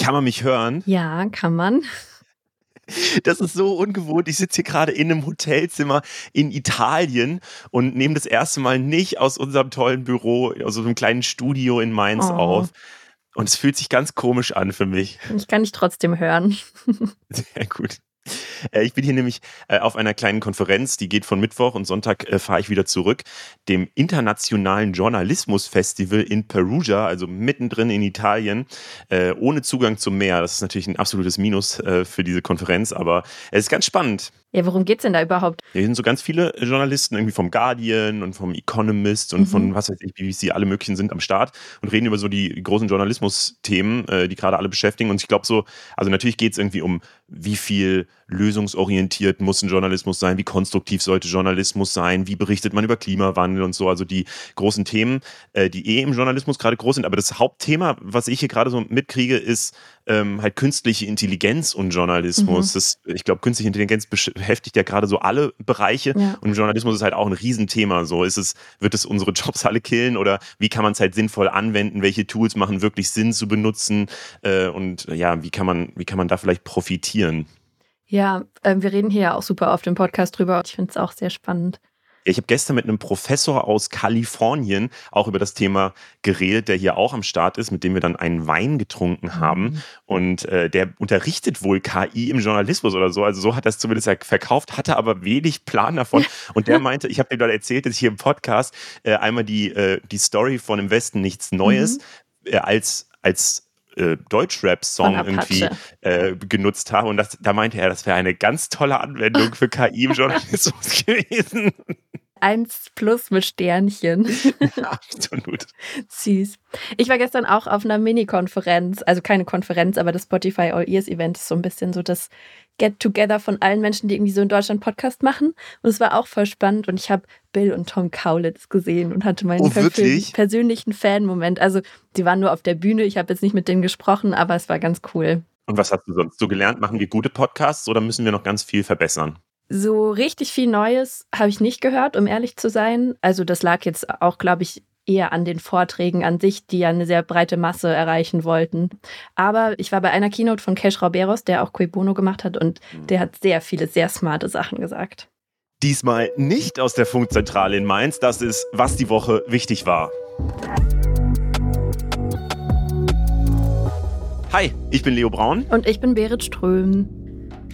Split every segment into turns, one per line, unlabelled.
Kann man mich hören?
Ja, kann man.
Das ist so ungewohnt. Ich sitze hier gerade in einem Hotelzimmer in Italien und nehme das erste Mal nicht aus unserem tollen Büro, aus unserem kleinen Studio in Mainz oh. auf. Und es fühlt sich ganz komisch an für mich.
Ich kann dich trotzdem hören.
Sehr gut. Äh, ich bin hier nämlich äh, auf einer kleinen Konferenz, die geht von Mittwoch und Sonntag äh, fahre ich wieder zurück, dem Internationalen Journalismus-Festival in Perugia, also mittendrin in Italien, ohne Zugang zum Meer. Das ist natürlich ein absolutes Minus für diese Konferenz, aber es ist ganz spannend.
Ja, worum geht's denn da überhaupt?
Hier sind so ganz viele Journalisten, irgendwie vom Guardian und vom Economist und mhm. von was weiß ich, BBC, alle möglichen sind am Start und reden über so die großen Journalismus-Themen, äh, die gerade alle beschäftigen. Und ich glaube so, also natürlich geht es irgendwie um, wie viel lösungsorientiert muss ein Journalismus sein, wie konstruktiv sollte Journalismus sein, wie berichtet man über Klimawandel und so. Also die großen Themen, äh, die eh im Journalismus gerade groß sind. Aber das Hauptthema, was ich hier gerade so mitkriege, ist ähm, halt künstliche Intelligenz und Journalismus. Mhm. Das, ich glaube, künstliche Intelligenz beschäftigt ja gerade so alle Bereiche ja. und Journalismus ist halt auch ein Riesenthema. So ist es, wird es unsere Jobs alle killen oder wie kann man es halt sinnvoll anwenden? Welche Tools machen wirklich Sinn zu benutzen? Äh, und ja, wie kann man, wie kann man da vielleicht profitieren?
Ja, äh, wir reden hier ja auch super oft im Podcast drüber und ich finde es auch sehr spannend.
Ich habe gestern mit einem Professor aus Kalifornien auch über das Thema geredet, der hier auch am Start ist, mit dem wir dann einen Wein getrunken mhm. haben. Mhm. Und äh, der unterrichtet wohl KI im Journalismus oder so. Also so hat er es zumindest verkauft, hatte aber wenig Plan davon. Und der meinte, ich habe dir dann erzählt, dass ich hier im Podcast äh, einmal die, äh, die Story von Im Westen nichts Neues mhm. äh, als, als äh, Deutschrap-Song irgendwie äh, genutzt habe. Und das, da meinte er, das wäre eine ganz tolle Anwendung für KI im Journalismus gewesen.
Eins plus mit Sternchen.
Ja, absolut.
Süß. Ich war gestern auch auf einer Mini-Konferenz, also keine Konferenz, aber das Spotify All Ears Event ist so ein bisschen so das Get-Together von allen Menschen, die irgendwie so in Deutschland Podcast machen. Und es war auch voll spannend und ich habe Bill und Tom Kaulitz gesehen und hatte meinen
oh,
persönlichen Fan-Moment. Also die waren nur auf der Bühne, ich habe jetzt nicht mit denen gesprochen, aber es war ganz cool.
Und was hast du sonst so gelernt? Machen wir gute Podcasts oder müssen wir noch ganz viel verbessern?
So richtig viel Neues habe ich nicht gehört, um ehrlich zu sein. Also das lag jetzt auch, glaube ich, eher an den Vorträgen an sich, die ja eine sehr breite Masse erreichen wollten. Aber ich war bei einer Keynote von Cash Rauberos, der auch Cui Bono gemacht hat, und mhm. der hat sehr viele, sehr smarte Sachen gesagt.
Diesmal nicht aus der Funkzentrale in Mainz. Das ist, was die Woche wichtig war. Hi, ich bin Leo Braun.
Und ich bin Berit Ström.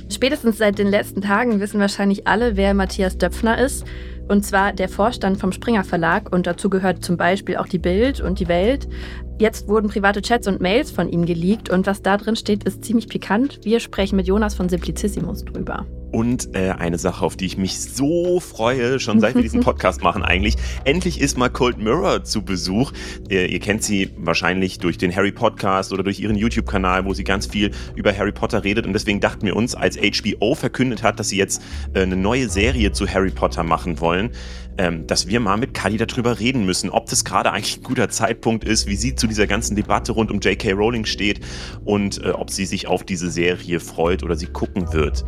Spätestens seit den letzten Tagen wissen wahrscheinlich alle, wer Matthias Döpfner ist. Und zwar der Vorstand vom Springer Verlag und dazu gehört zum Beispiel auch die Bild und die Welt. Jetzt wurden private Chats und Mails von ihm geleakt und was da drin steht, ist ziemlich pikant. Wir sprechen mit Jonas von Simplicissimus drüber.
Und äh, eine Sache, auf die ich mich so freue, schon seit wir diesen Podcast machen eigentlich. Endlich ist mal Cold Mirror zu Besuch. Ihr, ihr kennt sie wahrscheinlich durch den Harry Podcast oder durch ihren YouTube-Kanal, wo sie ganz viel über Harry Potter redet. Und deswegen dachten wir uns, als HBO verkündet hat, dass sie jetzt äh, eine neue Serie zu Harry Potter machen wollen, ähm, dass wir mal mit Kali darüber reden müssen, ob das gerade eigentlich ein guter Zeitpunkt ist, wie sie zu dieser ganzen Debatte rund um J.K. Rowling steht und äh, ob sie sich auf diese Serie freut oder sie gucken wird.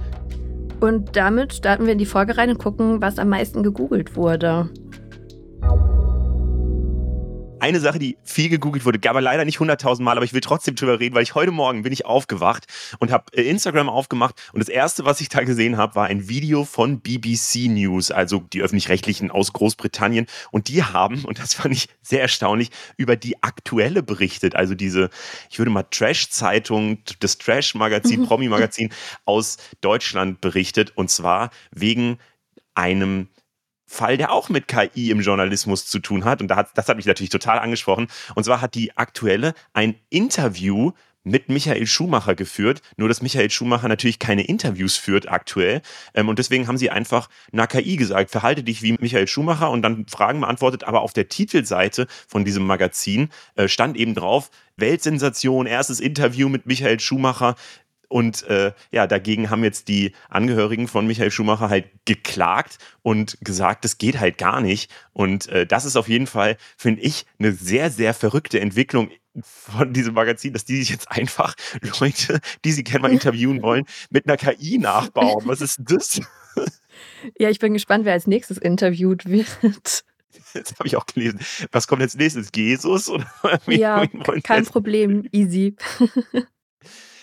Und damit starten wir in die Folge rein und gucken, was am meisten gegoogelt wurde.
Eine Sache, die viel gegoogelt wurde, gab aber leider nicht 100.000 Mal, aber ich will trotzdem drüber reden, weil ich heute Morgen bin ich aufgewacht und habe äh, Instagram aufgemacht und das erste, was ich da gesehen habe, war ein Video von BBC News, also die öffentlich-rechtlichen aus Großbritannien. Und die haben, und das fand ich sehr erstaunlich, über die aktuelle berichtet, also diese, ich würde mal Trash-Zeitung, das Trash-Magazin, Promi-Magazin aus Deutschland berichtet. Und zwar wegen einem Fall, der auch mit KI im Journalismus zu tun hat. Und da hat, das hat mich natürlich total angesprochen. Und zwar hat die aktuelle ein Interview mit Michael Schumacher geführt. Nur, dass Michael Schumacher natürlich keine Interviews führt aktuell. Ähm, und deswegen haben sie einfach einer KI gesagt, verhalte dich wie Michael Schumacher und dann Fragen beantwortet. Aber auf der Titelseite von diesem Magazin äh, stand eben drauf, Weltsensation, erstes Interview mit Michael Schumacher. Und äh, ja, dagegen haben jetzt die Angehörigen von Michael Schumacher halt geklagt und gesagt, das geht halt gar nicht. Und äh, das ist auf jeden Fall, finde ich, eine sehr, sehr verrückte Entwicklung von diesem Magazin, dass die sich jetzt einfach Leute, die sie gerne mal interviewen wollen, mit einer KI nachbauen. Was ist das?
Ja, ich bin gespannt, wer als nächstes interviewt wird.
Das habe ich auch gelesen. Was kommt jetzt nächstes? Jesus? Oder
ja, kein Problem. Easy.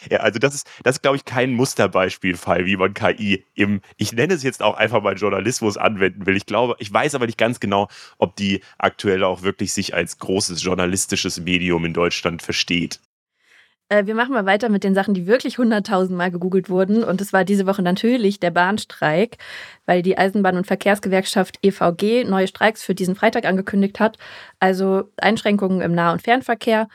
Ja, also das ist, das ist, glaube ich, kein Musterbeispielfall, wie man KI im, ich nenne es jetzt auch einfach mal Journalismus anwenden will. Ich glaube, ich weiß aber nicht ganz genau, ob die aktuell auch wirklich sich als großes journalistisches Medium in Deutschland versteht.
Äh, wir machen mal weiter mit den Sachen, die wirklich hunderttausendmal gegoogelt wurden. Und es war diese Woche natürlich der Bahnstreik, weil die Eisenbahn- und Verkehrsgewerkschaft EVG neue Streiks für diesen Freitag angekündigt hat. Also Einschränkungen im Nah- und Fernverkehr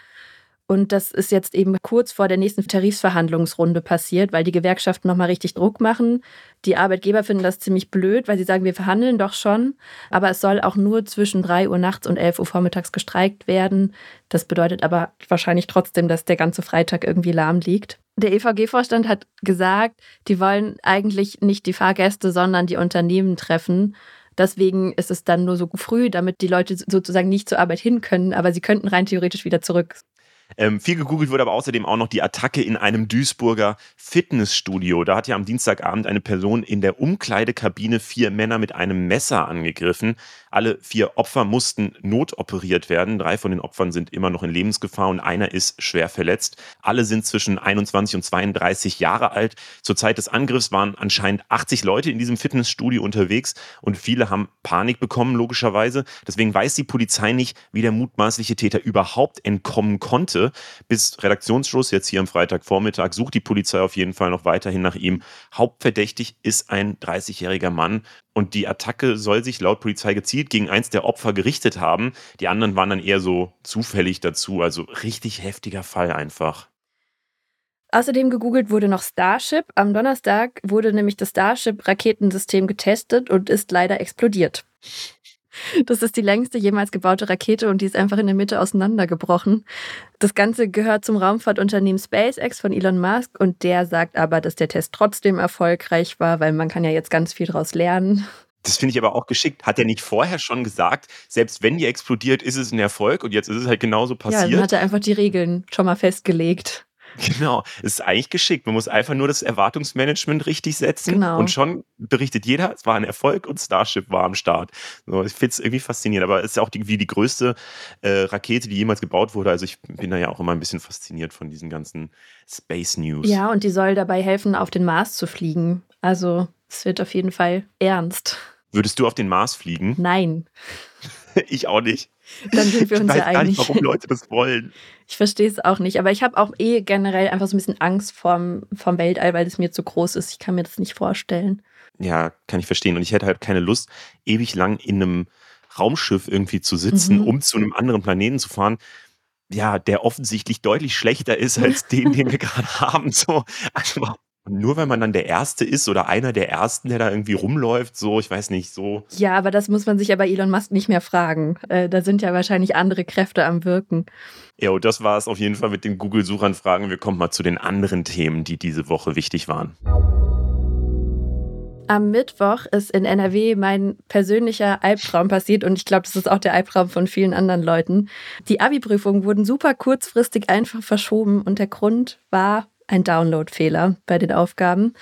und das ist jetzt eben kurz vor der nächsten Tarifsverhandlungsrunde passiert, weil die Gewerkschaften nochmal richtig Druck machen. Die Arbeitgeber finden das ziemlich blöd, weil sie sagen, wir verhandeln doch schon. Aber es soll auch nur zwischen 3 Uhr nachts und 11 Uhr vormittags gestreikt werden. Das bedeutet aber wahrscheinlich trotzdem, dass der ganze Freitag irgendwie lahm liegt. Der EVG-Vorstand hat gesagt, die wollen eigentlich nicht die Fahrgäste, sondern die Unternehmen treffen. Deswegen ist es dann nur so früh, damit die Leute sozusagen nicht zur Arbeit hin können, aber sie könnten rein theoretisch wieder zurück.
Ähm, viel gegoogelt wurde aber außerdem auch noch die Attacke in einem Duisburger Fitnessstudio. Da hat ja am Dienstagabend eine Person in der Umkleidekabine vier Männer mit einem Messer angegriffen. Alle vier Opfer mussten notoperiert werden. Drei von den Opfern sind immer noch in Lebensgefahr und einer ist schwer verletzt. Alle sind zwischen 21 und 32 Jahre alt. Zur Zeit des Angriffs waren anscheinend 80 Leute in diesem Fitnessstudio unterwegs und viele haben Panik bekommen, logischerweise. Deswegen weiß die Polizei nicht, wie der mutmaßliche Täter überhaupt entkommen konnte. Bis Redaktionsschluss, jetzt hier am Freitagvormittag, sucht die Polizei auf jeden Fall noch weiterhin nach ihm. Hauptverdächtig ist ein 30-jähriger Mann. Und die Attacke soll sich laut Polizei gezielt gegen eins der Opfer gerichtet haben. Die anderen waren dann eher so zufällig dazu. Also richtig heftiger Fall einfach.
Außerdem gegoogelt wurde noch Starship. Am Donnerstag wurde nämlich das Starship-Raketensystem getestet und ist leider explodiert. Das ist die längste jemals gebaute Rakete und die ist einfach in der Mitte auseinandergebrochen. Das Ganze gehört zum Raumfahrtunternehmen SpaceX von Elon Musk und der sagt aber, dass der Test trotzdem erfolgreich war, weil man kann ja jetzt ganz viel daraus lernen.
Das finde ich aber auch geschickt. Hat er nicht vorher schon gesagt, selbst wenn die explodiert, ist es ein Erfolg und jetzt ist es halt genauso passiert? Ja,
dann hat er einfach die Regeln schon mal festgelegt.
Genau, es ist eigentlich geschickt. Man muss einfach nur das Erwartungsmanagement richtig setzen genau. und schon berichtet jeder, es war ein Erfolg und Starship war am Start. So, ich finde es irgendwie faszinierend, aber es ist auch die, wie die größte äh, Rakete, die jemals gebaut wurde. Also ich bin da ja auch immer ein bisschen fasziniert von diesen ganzen Space News.
Ja, und die soll dabei helfen, auf den Mars zu fliegen. Also es wird auf jeden Fall ernst.
Würdest du auf den Mars fliegen?
Nein.
ich auch nicht.
Dann sind wir uns
ich weiß
ja einig.
Gar nicht, warum Leute das wollen.
Ich verstehe es auch nicht, aber ich habe auch eh generell einfach so ein bisschen Angst vorm, vom Weltall, weil es mir zu groß ist. Ich kann mir das nicht vorstellen.
Ja, kann ich verstehen. Und ich hätte halt keine Lust, ewig lang in einem Raumschiff irgendwie zu sitzen, mhm. um zu einem anderen Planeten zu fahren ja, der offensichtlich deutlich schlechter ist als den, den wir gerade haben. So, also nur weil man dann der Erste ist oder einer der Ersten, der da irgendwie rumläuft, so, ich weiß nicht, so.
Ja, aber das muss man sich ja bei Elon Musk nicht mehr fragen. Äh, da sind ja wahrscheinlich andere Kräfte am Wirken.
Ja, und das war es auf jeden Fall mit den Google-Suchanfragen. Wir kommen mal zu den anderen Themen, die diese Woche wichtig waren.
Am Mittwoch ist in NRW mein persönlicher Albtraum passiert und ich glaube, das ist auch der Albtraum von vielen anderen Leuten. Die Abi-Prüfungen wurden super kurzfristig einfach verschoben und der Grund war ein Download-Fehler bei den Aufgaben.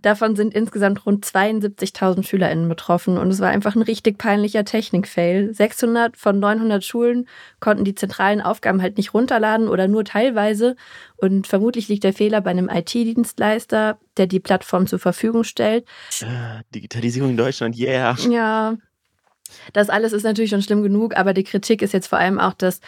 Davon sind insgesamt rund 72.000 SchülerInnen betroffen und es war einfach ein richtig peinlicher Technik-Fail. 600 von 900 Schulen konnten die zentralen Aufgaben halt nicht runterladen oder nur teilweise und vermutlich liegt der Fehler bei einem IT-Dienstleister, der die Plattform zur Verfügung stellt.
Äh, Digitalisierung in Deutschland, yeah.
Ja, das alles ist natürlich schon schlimm genug, aber die Kritik ist jetzt vor allem auch, dass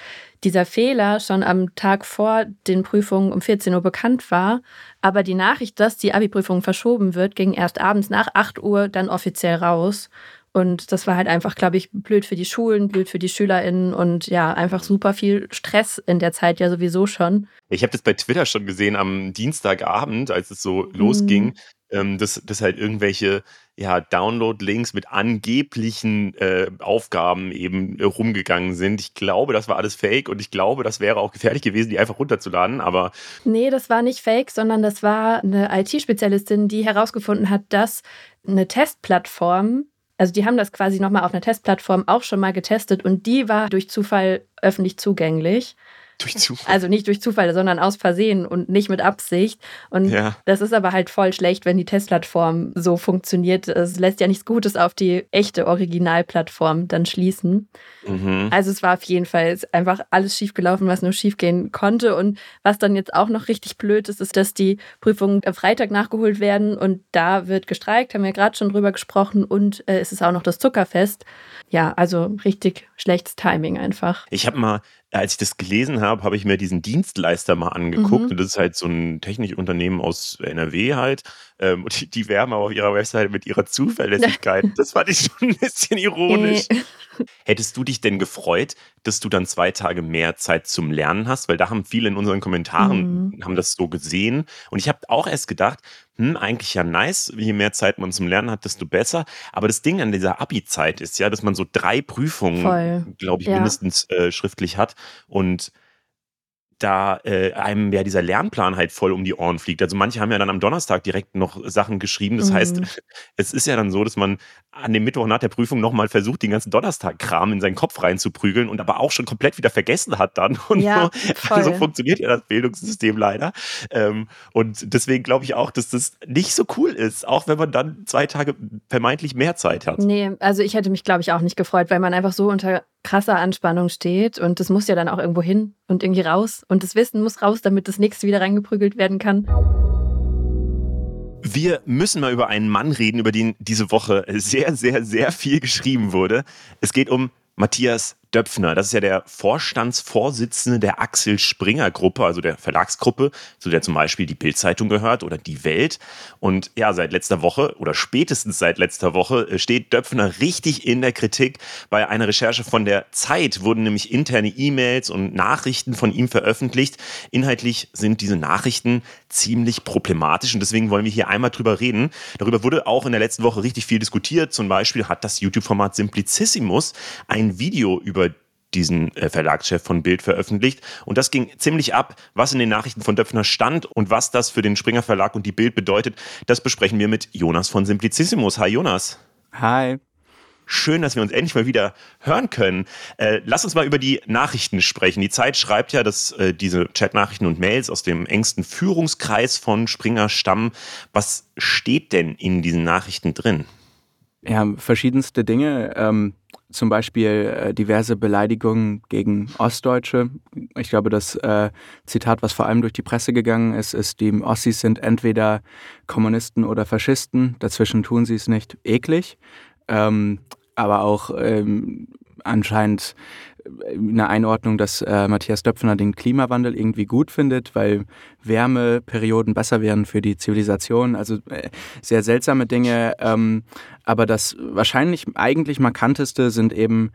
dieser Fehler schon am Tag vor den Prüfungen um 14 Uhr bekannt war. Aber die Nachricht, dass die Abi-Prüfung verschoben wird, ging erst abends nach 8 Uhr dann offiziell raus. Und das war halt einfach, glaube ich, blöd für die Schulen, blöd für die SchülerInnen und ja, einfach super viel Stress in der Zeit ja sowieso schon.
Ich habe das bei Twitter schon gesehen am Dienstagabend, als es so mhm. losging, ähm, dass, dass halt irgendwelche ja, Download-Links mit angeblichen äh, Aufgaben eben äh, rumgegangen sind. Ich glaube, das war alles fake und ich glaube, das wäre auch gefährlich gewesen, die einfach runterzuladen, aber.
Nee, das war nicht fake, sondern das war eine IT-Spezialistin, die herausgefunden hat, dass eine Testplattform also die haben das quasi nochmal auf einer Testplattform auch schon mal getestet und die war durch Zufall öffentlich zugänglich. Durch Zufall. Also nicht durch Zufall, sondern aus Versehen und nicht mit Absicht. Und ja. das ist aber halt voll schlecht, wenn die Testplattform so funktioniert. Es lässt ja nichts Gutes auf die echte Originalplattform dann schließen. Mhm. Also es war auf jeden Fall einfach alles schiefgelaufen, was nur schiefgehen konnte. Und was dann jetzt auch noch richtig blöd ist, ist, dass die Prüfungen am Freitag nachgeholt werden und da wird gestreikt, haben wir gerade schon drüber gesprochen. Und äh, es ist auch noch das Zuckerfest. Ja, also richtig schlechtes Timing einfach.
Ich habe mal als ich das gelesen habe, habe ich mir diesen Dienstleister mal angeguckt. Mhm. Und das ist halt so ein Technikunternehmen aus NRW halt. Ähm, und die, die werben aber auf ihrer Website mit ihrer Zuverlässigkeit. das fand ich schon ein bisschen ironisch. Hättest du dich denn gefreut, dass du dann zwei Tage mehr Zeit zum Lernen hast? Weil da haben viele in unseren Kommentaren mhm. haben das so gesehen. Und ich habe auch erst gedacht, hm, eigentlich ja nice, je mehr Zeit man zum Lernen hat, desto besser. Aber das Ding an dieser Abi-Zeit ist ja, dass man so drei Prüfungen, glaube ich, ja. mindestens äh, schriftlich hat. Und da äh, einem ja dieser Lernplan halt voll um die Ohren fliegt. Also manche haben ja dann am Donnerstag direkt noch Sachen geschrieben. Das mhm. heißt, es ist ja dann so, dass man an dem Mittwoch nach der Prüfung nochmal versucht, den ganzen Donnerstag-Kram in seinen Kopf reinzuprügeln und aber auch schon komplett wieder vergessen hat dann. Und ja, so, also funktioniert ja das Bildungssystem leider. Ähm, und deswegen glaube ich auch, dass das nicht so cool ist, auch wenn man dann zwei Tage vermeintlich mehr Zeit hat.
Nee, also ich hätte mich, glaube ich, auch nicht gefreut, weil man einfach so unter krasser Anspannung steht und das muss ja dann auch irgendwo hin und irgendwie raus und das Wissen muss raus, damit das nächste wieder reingeprügelt werden kann.
Wir müssen mal über einen Mann reden, über den diese Woche sehr, sehr, sehr viel geschrieben wurde. Es geht um Matthias Döpfner. Das ist ja der Vorstandsvorsitzende der Axel Springer Gruppe, also der Verlagsgruppe, zu der zum Beispiel die Bildzeitung gehört oder die Welt. Und ja, seit letzter Woche oder spätestens seit letzter Woche äh, steht Döpfner richtig in der Kritik. Bei einer Recherche von der Zeit wurden nämlich interne E-Mails und Nachrichten von ihm veröffentlicht. Inhaltlich sind diese Nachrichten ziemlich problematisch und deswegen wollen wir hier einmal drüber reden. Darüber wurde auch in der letzten Woche richtig viel diskutiert. Zum Beispiel hat das YouTube-Format Simplicissimus ein Video über über diesen äh, Verlagschef von Bild veröffentlicht. Und das ging ziemlich ab, was in den Nachrichten von Döpfner stand und was das für den Springer Verlag und die Bild bedeutet. Das besprechen wir mit Jonas von Simplicissimus. Hi Jonas.
Hi.
Schön, dass wir uns endlich mal wieder hören können. Äh, lass uns mal über die Nachrichten sprechen. Die Zeit schreibt ja, dass äh, diese Chatnachrichten und Mails aus dem engsten Führungskreis von Springer stammen. Was steht denn in diesen Nachrichten drin?
Ja, verschiedenste Dinge. Ähm, zum Beispiel äh, diverse Beleidigungen gegen Ostdeutsche. Ich glaube, das äh, Zitat, was vor allem durch die Presse gegangen ist, ist, die Ossis sind entweder Kommunisten oder Faschisten, dazwischen tun sie es nicht, eklig. Ähm, aber auch ähm, anscheinend eine Einordnung, dass äh, Matthias Döpfner den Klimawandel irgendwie gut findet, weil Wärmeperioden besser wären für die Zivilisation. Also äh, sehr seltsame Dinge. Ähm, aber das wahrscheinlich eigentlich markanteste sind eben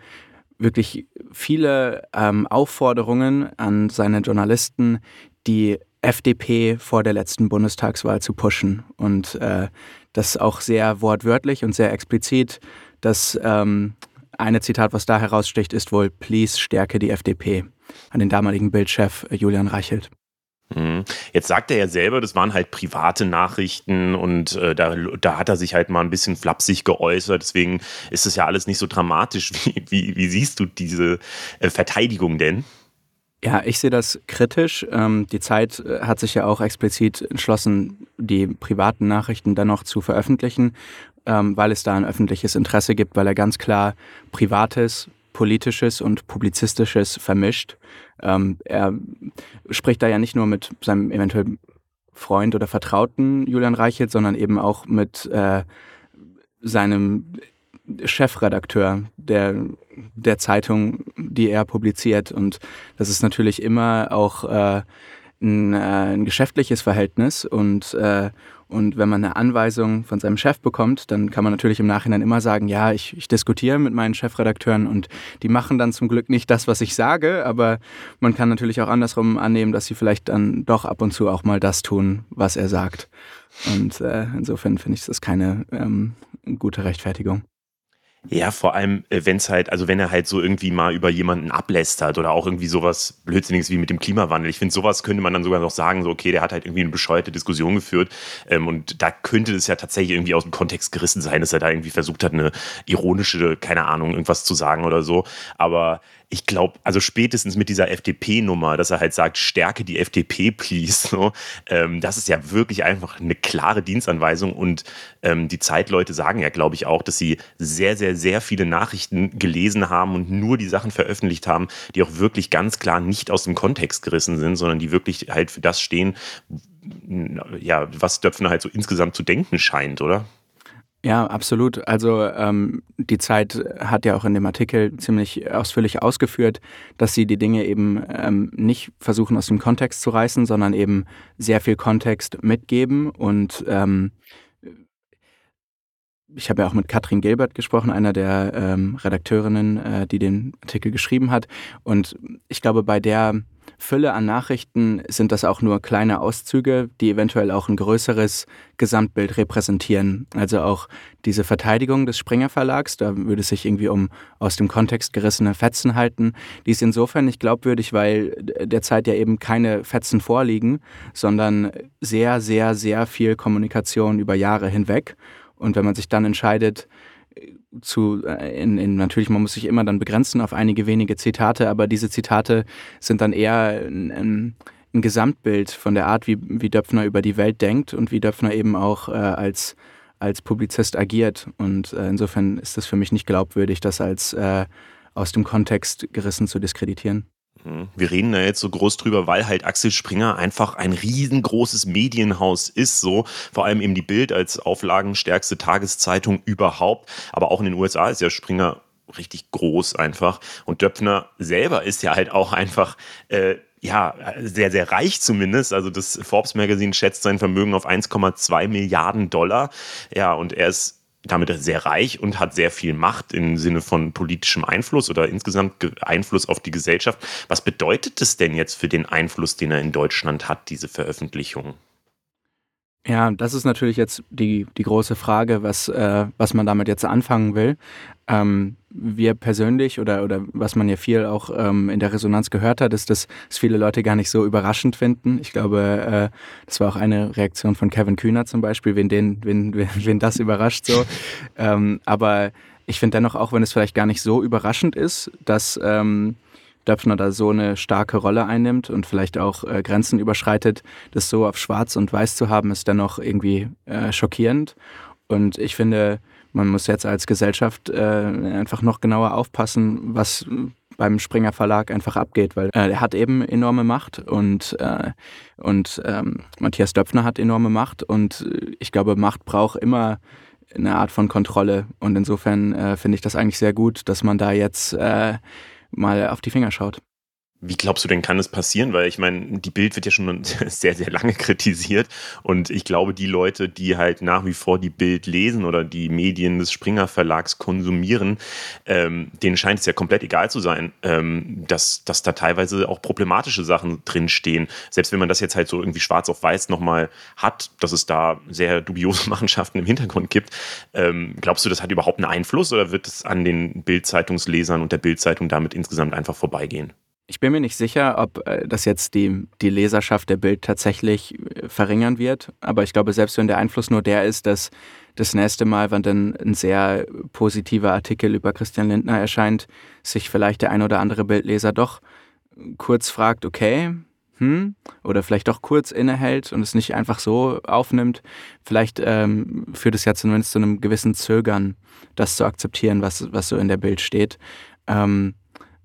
wirklich viele ähm, Aufforderungen an seine Journalisten, die FDP vor der letzten Bundestagswahl zu pushen. Und äh, das auch sehr wortwörtlich und sehr explizit, dass ähm, eine Zitat, was da heraussticht, ist wohl, please stärke die FDP an den damaligen Bildchef äh, Julian Reichelt.
Mhm. Jetzt sagt er ja selber, das waren halt private Nachrichten und äh, da, da hat er sich halt mal ein bisschen flapsig geäußert. Deswegen ist es ja alles nicht so dramatisch. Wie, wie, wie siehst du diese äh, Verteidigung denn?
Ja, ich sehe das kritisch. Ähm, die Zeit äh, hat sich ja auch explizit entschlossen, die privaten Nachrichten dennoch zu veröffentlichen ähm, weil es da ein öffentliches Interesse gibt, weil er ganz klar Privates, Politisches und Publizistisches vermischt. Ähm, er spricht da ja nicht nur mit seinem eventuell Freund oder Vertrauten Julian Reichelt, sondern eben auch mit äh, seinem Chefredakteur der, der Zeitung, die er publiziert. Und das ist natürlich immer auch äh, ein, äh, ein geschäftliches Verhältnis und, äh, und wenn man eine Anweisung von seinem Chef bekommt, dann kann man natürlich im Nachhinein immer sagen, ja, ich, ich diskutiere mit meinen Chefredakteuren und die machen dann zum Glück nicht das, was ich sage, aber man kann natürlich auch andersrum annehmen, dass sie vielleicht dann doch ab und zu auch mal das tun, was er sagt. Und äh, insofern finde ich das keine ähm, gute Rechtfertigung.
Ja, vor allem, äh, wenn es halt, also wenn er halt so irgendwie mal über jemanden ablästert oder auch irgendwie sowas Blödsinniges wie mit dem Klimawandel. Ich finde, sowas könnte man dann sogar noch sagen, so, okay, der hat halt irgendwie eine bescheuerte Diskussion geführt. Ähm, und da könnte es ja tatsächlich irgendwie aus dem Kontext gerissen sein, dass er da irgendwie versucht hat, eine ironische, keine Ahnung, irgendwas zu sagen oder so. Aber ich glaube, also spätestens mit dieser FDP-Nummer, dass er halt sagt, stärke die FDP, please. So, ähm, das ist ja wirklich einfach eine klare Dienstanweisung. Und ähm, die Zeitleute sagen ja, glaube ich, auch, dass sie sehr, sehr, sehr viele Nachrichten gelesen haben und nur die Sachen veröffentlicht haben, die auch wirklich ganz klar nicht aus dem Kontext gerissen sind, sondern die wirklich halt für das stehen, ja, was Döpfner halt so insgesamt zu denken scheint, oder?
Ja, absolut. Also ähm, die Zeit hat ja auch in dem Artikel ziemlich ausführlich ausgeführt, dass sie die Dinge eben ähm, nicht versuchen aus dem Kontext zu reißen, sondern eben sehr viel Kontext mitgeben. Und ähm, ich habe ja auch mit Katrin Gilbert gesprochen, einer der ähm, Redakteurinnen, äh, die den Artikel geschrieben hat. Und ich glaube, bei der Fülle an Nachrichten sind das auch nur kleine Auszüge, die eventuell auch ein größeres Gesamtbild repräsentieren. Also auch diese Verteidigung des Springer Verlags, da würde es sich irgendwie um aus dem Kontext gerissene Fetzen halten. Die ist insofern nicht glaubwürdig, weil derzeit ja eben keine Fetzen vorliegen, sondern sehr, sehr, sehr viel Kommunikation über Jahre hinweg. Und wenn man sich dann entscheidet, zu, äh, in, in, natürlich, man muss sich immer dann begrenzen auf einige wenige Zitate, aber diese Zitate sind dann eher ein, ein Gesamtbild von der Art, wie, wie Döpfner über die Welt denkt und wie Döpfner eben auch äh, als, als Publizist agiert. Und äh, insofern ist das für mich nicht glaubwürdig, das als äh, aus dem Kontext gerissen zu diskreditieren.
Mhm. Wir reden da jetzt so groß drüber, weil halt Axel Springer einfach ein riesengroßes Medienhaus ist, so vor allem eben die Bild als auflagenstärkste Tageszeitung überhaupt, aber auch in den USA ist ja Springer richtig groß einfach und Döpfner selber ist ja halt auch einfach äh, ja, sehr, sehr reich zumindest. Also das Forbes Magazine schätzt sein Vermögen auf 1,2 Milliarden Dollar. Ja, und er ist damit sehr reich und hat sehr viel Macht im Sinne von politischem Einfluss oder insgesamt Einfluss auf die Gesellschaft. Was bedeutet es denn jetzt für den Einfluss, den er in Deutschland hat, diese Veröffentlichung?
Ja, das ist natürlich jetzt die, die große Frage, was, äh, was man damit jetzt anfangen will. Ähm, wir persönlich oder, oder was man ja viel auch ähm, in der Resonanz gehört hat, ist, dass es viele Leute gar nicht so überraschend finden. Ich glaube, äh, das war auch eine Reaktion von Kevin Kühner zum Beispiel, wen, den, wen, wen, wen das überrascht so. ähm, aber ich finde dennoch, auch wenn es vielleicht gar nicht so überraschend ist, dass ähm, Döpfner da so eine starke Rolle einnimmt und vielleicht auch äh, Grenzen überschreitet, das so auf Schwarz und Weiß zu haben, ist dennoch irgendwie äh, schockierend. Und ich finde, man muss jetzt als Gesellschaft äh, einfach noch genauer aufpassen, was beim Springer Verlag einfach abgeht, weil äh, er hat eben enorme Macht und, äh, und ähm, Matthias Döpfner hat enorme Macht und ich glaube, Macht braucht immer eine Art von Kontrolle und insofern äh, finde ich das eigentlich sehr gut, dass man da jetzt äh, mal auf die Finger schaut.
Wie glaubst du denn, kann es passieren? Weil ich meine, die Bild wird ja schon sehr, sehr lange kritisiert. Und ich glaube, die Leute, die halt nach wie vor die Bild lesen oder die Medien des Springer Verlags konsumieren, ähm, denen scheint es ja komplett egal zu sein, ähm, dass, dass da teilweise auch problematische Sachen drinstehen. Selbst wenn man das jetzt halt so irgendwie schwarz auf weiß nochmal hat, dass es da sehr dubiose Machenschaften im Hintergrund gibt. Ähm, glaubst du, das hat überhaupt einen Einfluss oder wird es an den Bild-Zeitungslesern und der Bild-Zeitung damit insgesamt einfach vorbeigehen?
Ich bin mir nicht sicher, ob äh, das jetzt die, die Leserschaft der Bild tatsächlich äh, verringern wird. Aber ich glaube, selbst wenn der Einfluss nur der ist, dass das nächste Mal, wenn dann ein sehr positiver Artikel über Christian Lindner erscheint, sich vielleicht der ein oder andere Bildleser doch kurz fragt, okay, hm, oder vielleicht doch kurz innehält und es nicht einfach so aufnimmt. Vielleicht ähm, führt es ja zumindest zu einem gewissen Zögern, das zu akzeptieren, was, was so in der Bild steht. Ähm,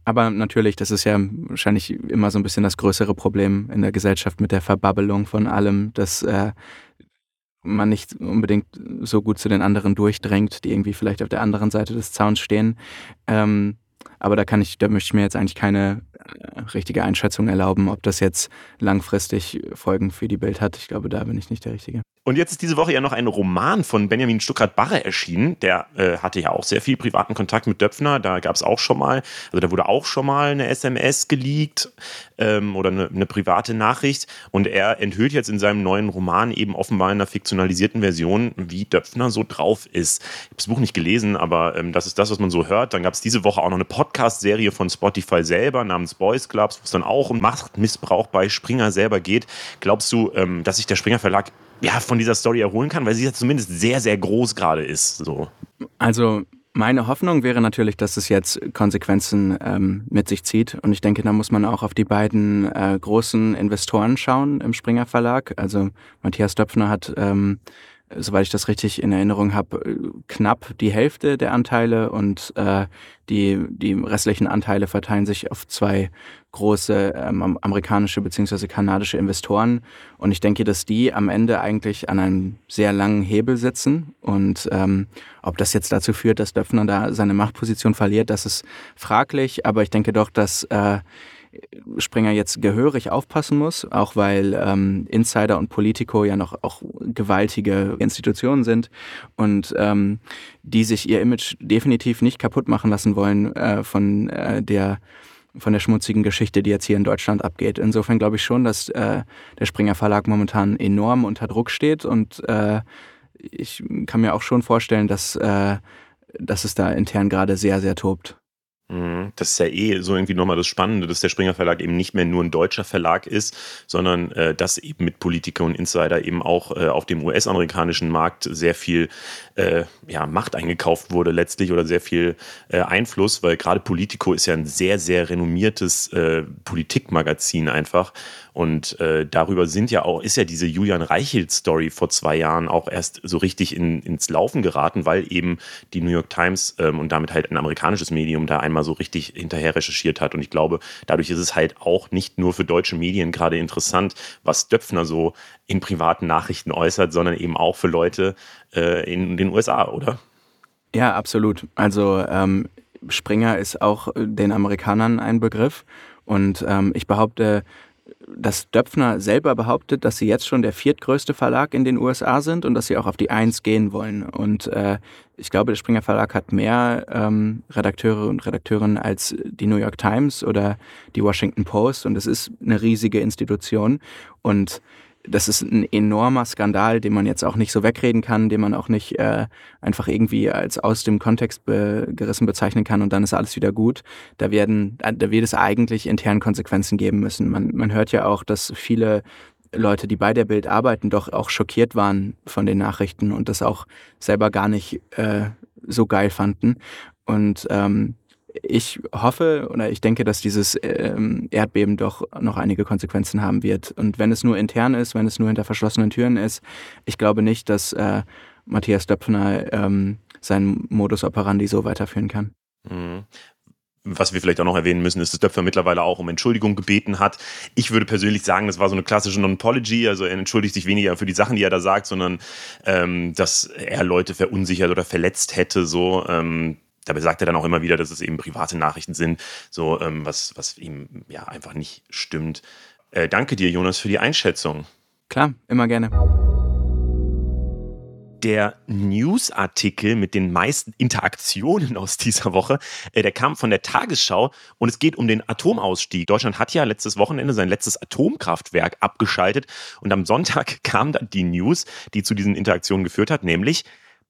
aber natürlich, das ist ja wahrscheinlich immer so ein bisschen das größere Problem in der Gesellschaft mit der Verbabbelung von allem, dass äh, man nicht unbedingt so gut zu den anderen durchdrängt, die irgendwie vielleicht auf der anderen Seite des Zauns stehen. Ähm, aber da kann ich, da möchte ich mir jetzt eigentlich keine äh, richtige Einschätzung erlauben, ob das jetzt langfristig Folgen für die Bild hat. Ich glaube, da bin ich nicht der Richtige.
Und jetzt ist diese Woche ja noch ein Roman von Benjamin Stuckrad-Barre erschienen. Der äh, hatte ja auch sehr viel privaten Kontakt mit Döpfner. Da gab es auch schon mal, also da wurde auch schon mal eine SMS geleakt ähm, oder eine, eine, private Nachricht. Und er enthüllt jetzt in seinem neuen Roman eben offenbar in einer fiktionalisierten Version, wie Döpfner so drauf ist. Ich habe das Buch nicht gelesen, aber ähm, das ist das, was man so hört. Dann gab es diese Woche auch noch eine Podcast-Serie von Spotify selber namens Boys Clubs, wo es dann auch um Machtmissbrauch bei Springer selber geht. Glaubst du, ähm, dass sich der Springer Verlag ja, von dieser Story erholen kann, weil sie ja zumindest sehr, sehr groß gerade ist. So.
Also Meine Hoffnung wäre natürlich, dass es jetzt Konsequenzen ähm, mit sich zieht. Und ich denke, da muss man auch auf die beiden äh, großen Investoren schauen im Springer Verlag. Also Matthias Döpfner hat ähm, soweit ich das richtig in Erinnerung habe, knapp die Hälfte der Anteile und äh, die, die restlichen Anteile verteilen sich auf zwei große ähm, amerikanische bzw. kanadische Investoren. Und ich denke, dass die am Ende eigentlich an einem sehr langen Hebel sitzen. Und ähm, ob das jetzt dazu führt, dass Döpfner da seine Machtposition verliert, das ist fraglich. Aber ich denke doch, dass äh, Springer jetzt gehörig aufpassen muss, auch weil ähm, Insider und Politico ja noch auch gewaltige Institutionen sind und ähm, die sich ihr Image definitiv nicht kaputt machen lassen wollen äh, von äh, der von der schmutzigen Geschichte, die jetzt hier in Deutschland abgeht. Insofern glaube ich schon, dass äh, der Springer Verlag momentan enorm unter Druck steht und äh, ich kann mir auch schon vorstellen, dass, äh, dass es da intern gerade sehr, sehr tobt.
Mhm. Das ist ja eh so irgendwie nochmal das Spannende, dass der Springer Verlag eben nicht mehr nur ein deutscher Verlag ist, sondern äh, dass eben mit Politiker und Insider eben auch äh, auf dem US-amerikanischen Markt sehr viel äh, ja, Macht eingekauft wurde letztlich oder sehr viel äh, Einfluss, weil gerade Politico ist ja ein sehr, sehr renommiertes äh, Politikmagazin einfach. Und äh, darüber sind ja auch, ist ja diese Julian Reichelt-Story vor zwei Jahren auch erst so richtig in, ins Laufen geraten, weil eben die New York Times ähm, und damit halt ein amerikanisches Medium da einmal so richtig hinterher recherchiert hat. Und ich glaube, dadurch ist es halt auch nicht nur für deutsche Medien gerade interessant, was Döpfner so in privaten Nachrichten äußert, sondern eben auch für Leute äh, in den USA, oder?
Ja, absolut. Also ähm, Springer ist auch den Amerikanern ein Begriff. Und ähm, ich behaupte, dass Döpfner selber behauptet, dass sie jetzt schon der viertgrößte Verlag in den USA sind und dass sie auch auf die Eins gehen wollen. Und äh, ich glaube, der Springer Verlag hat mehr ähm, Redakteure und Redakteurinnen als die New York Times oder die Washington Post. Und es ist eine riesige Institution. Und das ist ein enormer Skandal, den man jetzt auch nicht so wegreden kann, den man auch nicht äh, einfach irgendwie als aus dem Kontext be gerissen bezeichnen kann und dann ist alles wieder gut. Da werden, da wird es eigentlich intern Konsequenzen geben müssen. Man, man hört ja auch, dass viele Leute, die bei der Bild arbeiten, doch auch schockiert waren von den Nachrichten und das auch selber gar nicht äh, so geil fanden. Und ähm, ich hoffe oder ich denke, dass dieses ähm, Erdbeben doch noch einige Konsequenzen haben wird. Und wenn es nur intern ist, wenn es nur hinter verschlossenen Türen ist, ich glaube nicht, dass äh, Matthias Döpfner ähm, seinen Modus operandi so weiterführen kann. Mhm.
Was wir vielleicht auch noch erwähnen müssen, ist, dass Döpfer mittlerweile auch um Entschuldigung gebeten hat. Ich würde persönlich sagen, das war so eine klassische Non-Apology. Also er entschuldigt sich weniger für die Sachen, die er da sagt, sondern ähm, dass er Leute verunsichert oder verletzt hätte. So, ähm, dabei sagt er dann auch immer wieder, dass es eben private Nachrichten sind, so ähm, was, was ihm ja einfach nicht stimmt. Äh, danke dir, Jonas, für die Einschätzung.
Klar, immer gerne.
Der Newsartikel mit den meisten Interaktionen aus dieser Woche, äh, der kam von der Tagesschau und es geht um den Atomausstieg. Deutschland hat ja letztes Wochenende sein letztes Atomkraftwerk abgeschaltet und am Sonntag kam dann die News, die zu diesen Interaktionen geführt hat, nämlich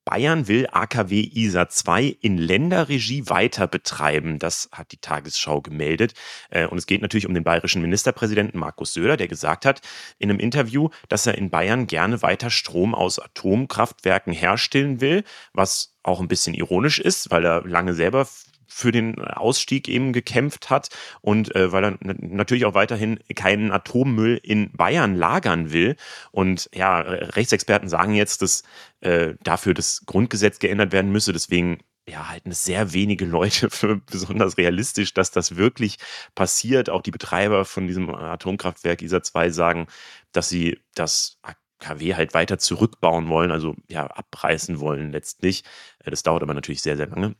Bayern will AKW ISA 2 in Länderregie weiter betreiben. Das hat die Tagesschau gemeldet. Äh, und es geht natürlich um den bayerischen Ministerpräsidenten Markus Söder, der gesagt hat in einem Interview, dass er in Bayern gerne weiter Strom aus Atomkraftwerken herstellen will, was auch ein bisschen ironisch ist, weil er lange selber für den Ausstieg eben gekämpft hat und äh, weil er natürlich auch weiterhin keinen Atommüll in Bayern lagern will. Und ja, Rechtsexperten sagen jetzt, dass äh, dafür das Grundgesetz geändert werden müsse. Deswegen ja, halten es sehr wenige Leute für besonders realistisch, dass das wirklich passiert. Auch die Betreiber von diesem Atomkraftwerk ISA 2 sagen, dass sie das KW halt weiter zurückbauen wollen, also ja, abreißen wollen letztlich. Äh, das dauert aber natürlich sehr, sehr lange.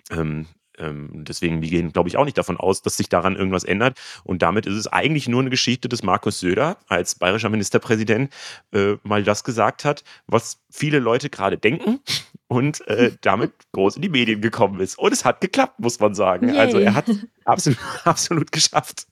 Ähm, deswegen, die gehen, glaube ich, auch nicht davon aus, dass sich daran irgendwas ändert. Und damit ist es eigentlich nur eine Geschichte, dass Markus Söder als bayerischer Ministerpräsident äh, mal das gesagt hat, was viele Leute gerade denken und äh, damit groß in die Medien gekommen ist. Und es hat geklappt, muss man sagen. Yay. Also er hat absolut, absolut geschafft.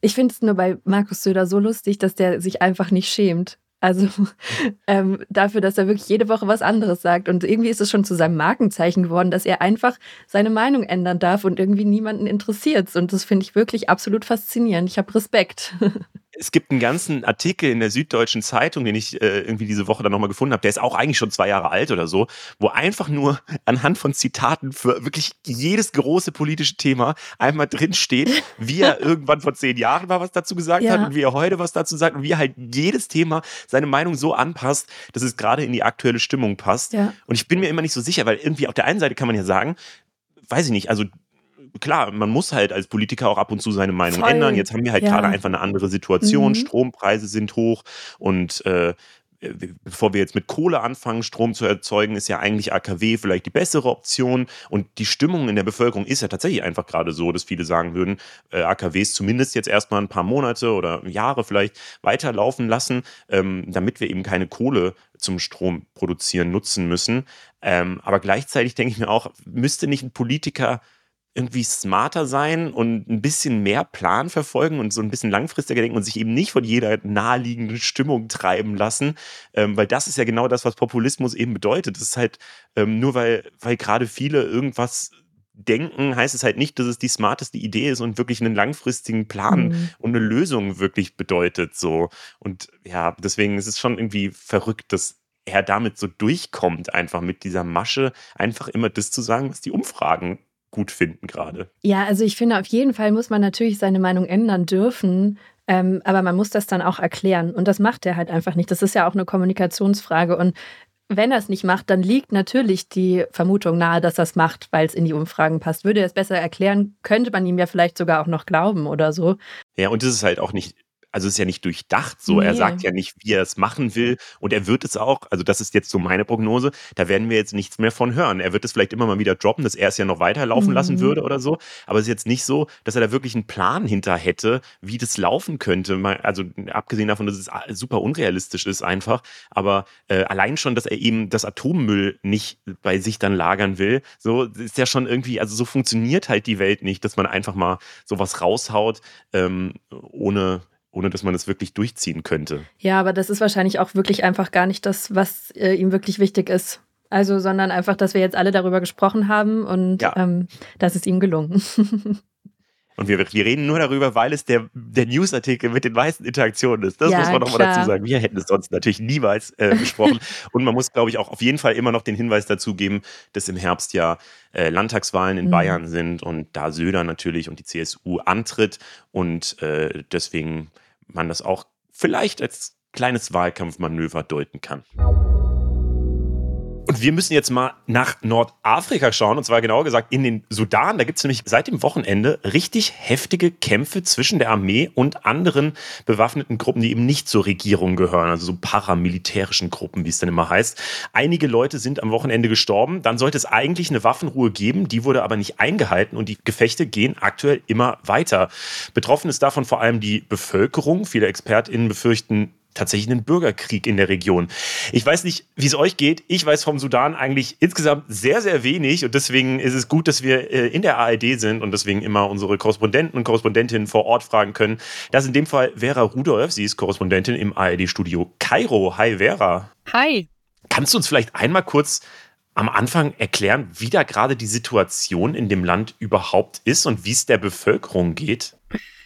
Ich finde es nur bei Markus Söder so lustig, dass der sich einfach nicht schämt. Also ähm, dafür, dass er wirklich jede Woche was anderes sagt. Und irgendwie ist es schon zu seinem Markenzeichen geworden, dass er einfach seine Meinung ändern darf und irgendwie niemanden interessiert. Und das finde ich wirklich absolut faszinierend. Ich habe Respekt.
es gibt einen ganzen Artikel in der Süddeutschen Zeitung, den ich äh, irgendwie diese Woche dann nochmal gefunden habe, der ist auch eigentlich schon zwei Jahre alt oder so, wo einfach nur anhand von Zitaten für wirklich jedes große politische Thema einmal drin steht, wie er irgendwann vor zehn Jahren mal was dazu gesagt ja. hat und wie er heute was dazu sagt und wie er halt jedes Thema seine Meinung so anpasst, dass es gerade in die aktuelle Stimmung passt. Ja. Und ich bin mir immer nicht so sicher, weil irgendwie auf der einen Seite kann man ja sagen, weiß ich nicht, also klar, man muss halt als Politiker auch ab und zu seine Meinung Voll. ändern. Jetzt haben wir halt ja. gerade einfach eine andere Situation. Mhm. Strompreise sind hoch und äh, bevor wir jetzt mit Kohle anfangen, Strom zu erzeugen, ist ja eigentlich AKW vielleicht die bessere Option. Und die Stimmung in der Bevölkerung ist ja tatsächlich einfach gerade so, dass viele sagen würden, äh, AKWs zumindest jetzt erstmal ein paar Monate oder Jahre vielleicht weiterlaufen lassen, ähm, damit wir eben keine Kohle zum Strom produzieren nutzen müssen. Ähm, aber gleichzeitig denke ich mir auch, müsste nicht ein Politiker irgendwie smarter sein und ein bisschen mehr Plan verfolgen und so ein bisschen langfristiger denken und sich eben nicht von jeder naheliegenden Stimmung treiben lassen, ähm, weil das ist ja genau das, was Populismus eben bedeutet. Das ist halt ähm, nur weil, weil gerade viele irgendwas denken, heißt es halt nicht, dass es die smarteste Idee ist und wirklich einen langfristigen Plan mhm. und eine Lösung wirklich bedeutet. So. Und ja, deswegen ist es schon irgendwie verrückt, dass er damit so durchkommt, einfach mit dieser Masche, einfach immer das zu sagen, was die Umfragen gut finden gerade.
Ja, also ich finde, auf jeden Fall muss man natürlich seine Meinung ändern dürfen. Ähm, aber man muss das dann auch erklären. Und das macht er halt einfach nicht. Das ist ja auch eine Kommunikationsfrage. Und wenn er es nicht macht, dann liegt natürlich die Vermutung nahe, dass er es macht, weil es in die Umfragen passt. Würde er es besser erklären, könnte man ihm ja vielleicht sogar auch noch glauben oder so.
Ja, und es ist halt auch nicht also es ist ja nicht durchdacht so. Nee. Er sagt ja nicht, wie er es machen will. Und er wird es auch, also das ist jetzt so meine Prognose, da werden wir jetzt nichts mehr von hören. Er wird es vielleicht immer mal wieder droppen, dass er es ja noch weiterlaufen mhm. lassen würde oder so. Aber es ist jetzt nicht so, dass er da wirklich einen Plan hinter hätte, wie das laufen könnte. Also abgesehen davon, dass es super unrealistisch ist einfach. Aber äh, allein schon, dass er eben das Atommüll nicht bei sich dann lagern will, so ist ja schon irgendwie, also so funktioniert halt die Welt nicht, dass man einfach mal sowas raushaut, ähm, ohne ohne dass man es wirklich durchziehen könnte.
Ja, aber das ist wahrscheinlich auch wirklich einfach gar nicht das, was äh, ihm wirklich wichtig ist. Also, sondern einfach, dass wir jetzt alle darüber gesprochen haben und ja. ähm, das ist ihm gelungen.
Und wir, wir reden nur darüber, weil es der, der Newsartikel mit den meisten Interaktionen ist. Das ja, muss man nochmal dazu sagen. Wir hätten es sonst natürlich niemals äh, besprochen. und man muss, glaube ich, auch auf jeden Fall immer noch den Hinweis dazu geben, dass im Herbst ja äh, Landtagswahlen in mhm. Bayern sind und da Söder natürlich und die CSU antritt. Und äh, deswegen man das auch vielleicht als kleines Wahlkampfmanöver deuten kann. Und wir müssen jetzt mal nach Nordafrika schauen, und zwar genauer gesagt in den Sudan. Da gibt es nämlich seit dem Wochenende richtig heftige Kämpfe zwischen der Armee und anderen bewaffneten Gruppen, die eben nicht zur Regierung gehören, also so paramilitärischen Gruppen, wie es dann immer heißt. Einige Leute sind am Wochenende gestorben. Dann sollte es eigentlich eine Waffenruhe geben, die wurde aber nicht eingehalten und die Gefechte gehen aktuell immer weiter. Betroffen ist davon vor allem die Bevölkerung. Viele ExpertInnen befürchten tatsächlich einen Bürgerkrieg in der Region. Ich weiß nicht, wie es euch geht. Ich weiß vom Sudan eigentlich insgesamt sehr, sehr wenig und deswegen ist es gut, dass wir äh, in der ARD sind und deswegen immer unsere Korrespondenten und Korrespondentinnen vor Ort fragen können. Das ist in dem Fall Vera Rudolph. Sie ist Korrespondentin im ARD-Studio Kairo. Hi, Vera.
Hi.
Kannst du uns vielleicht einmal kurz am Anfang erklären, wie da gerade die Situation in dem Land überhaupt ist und wie es der Bevölkerung geht?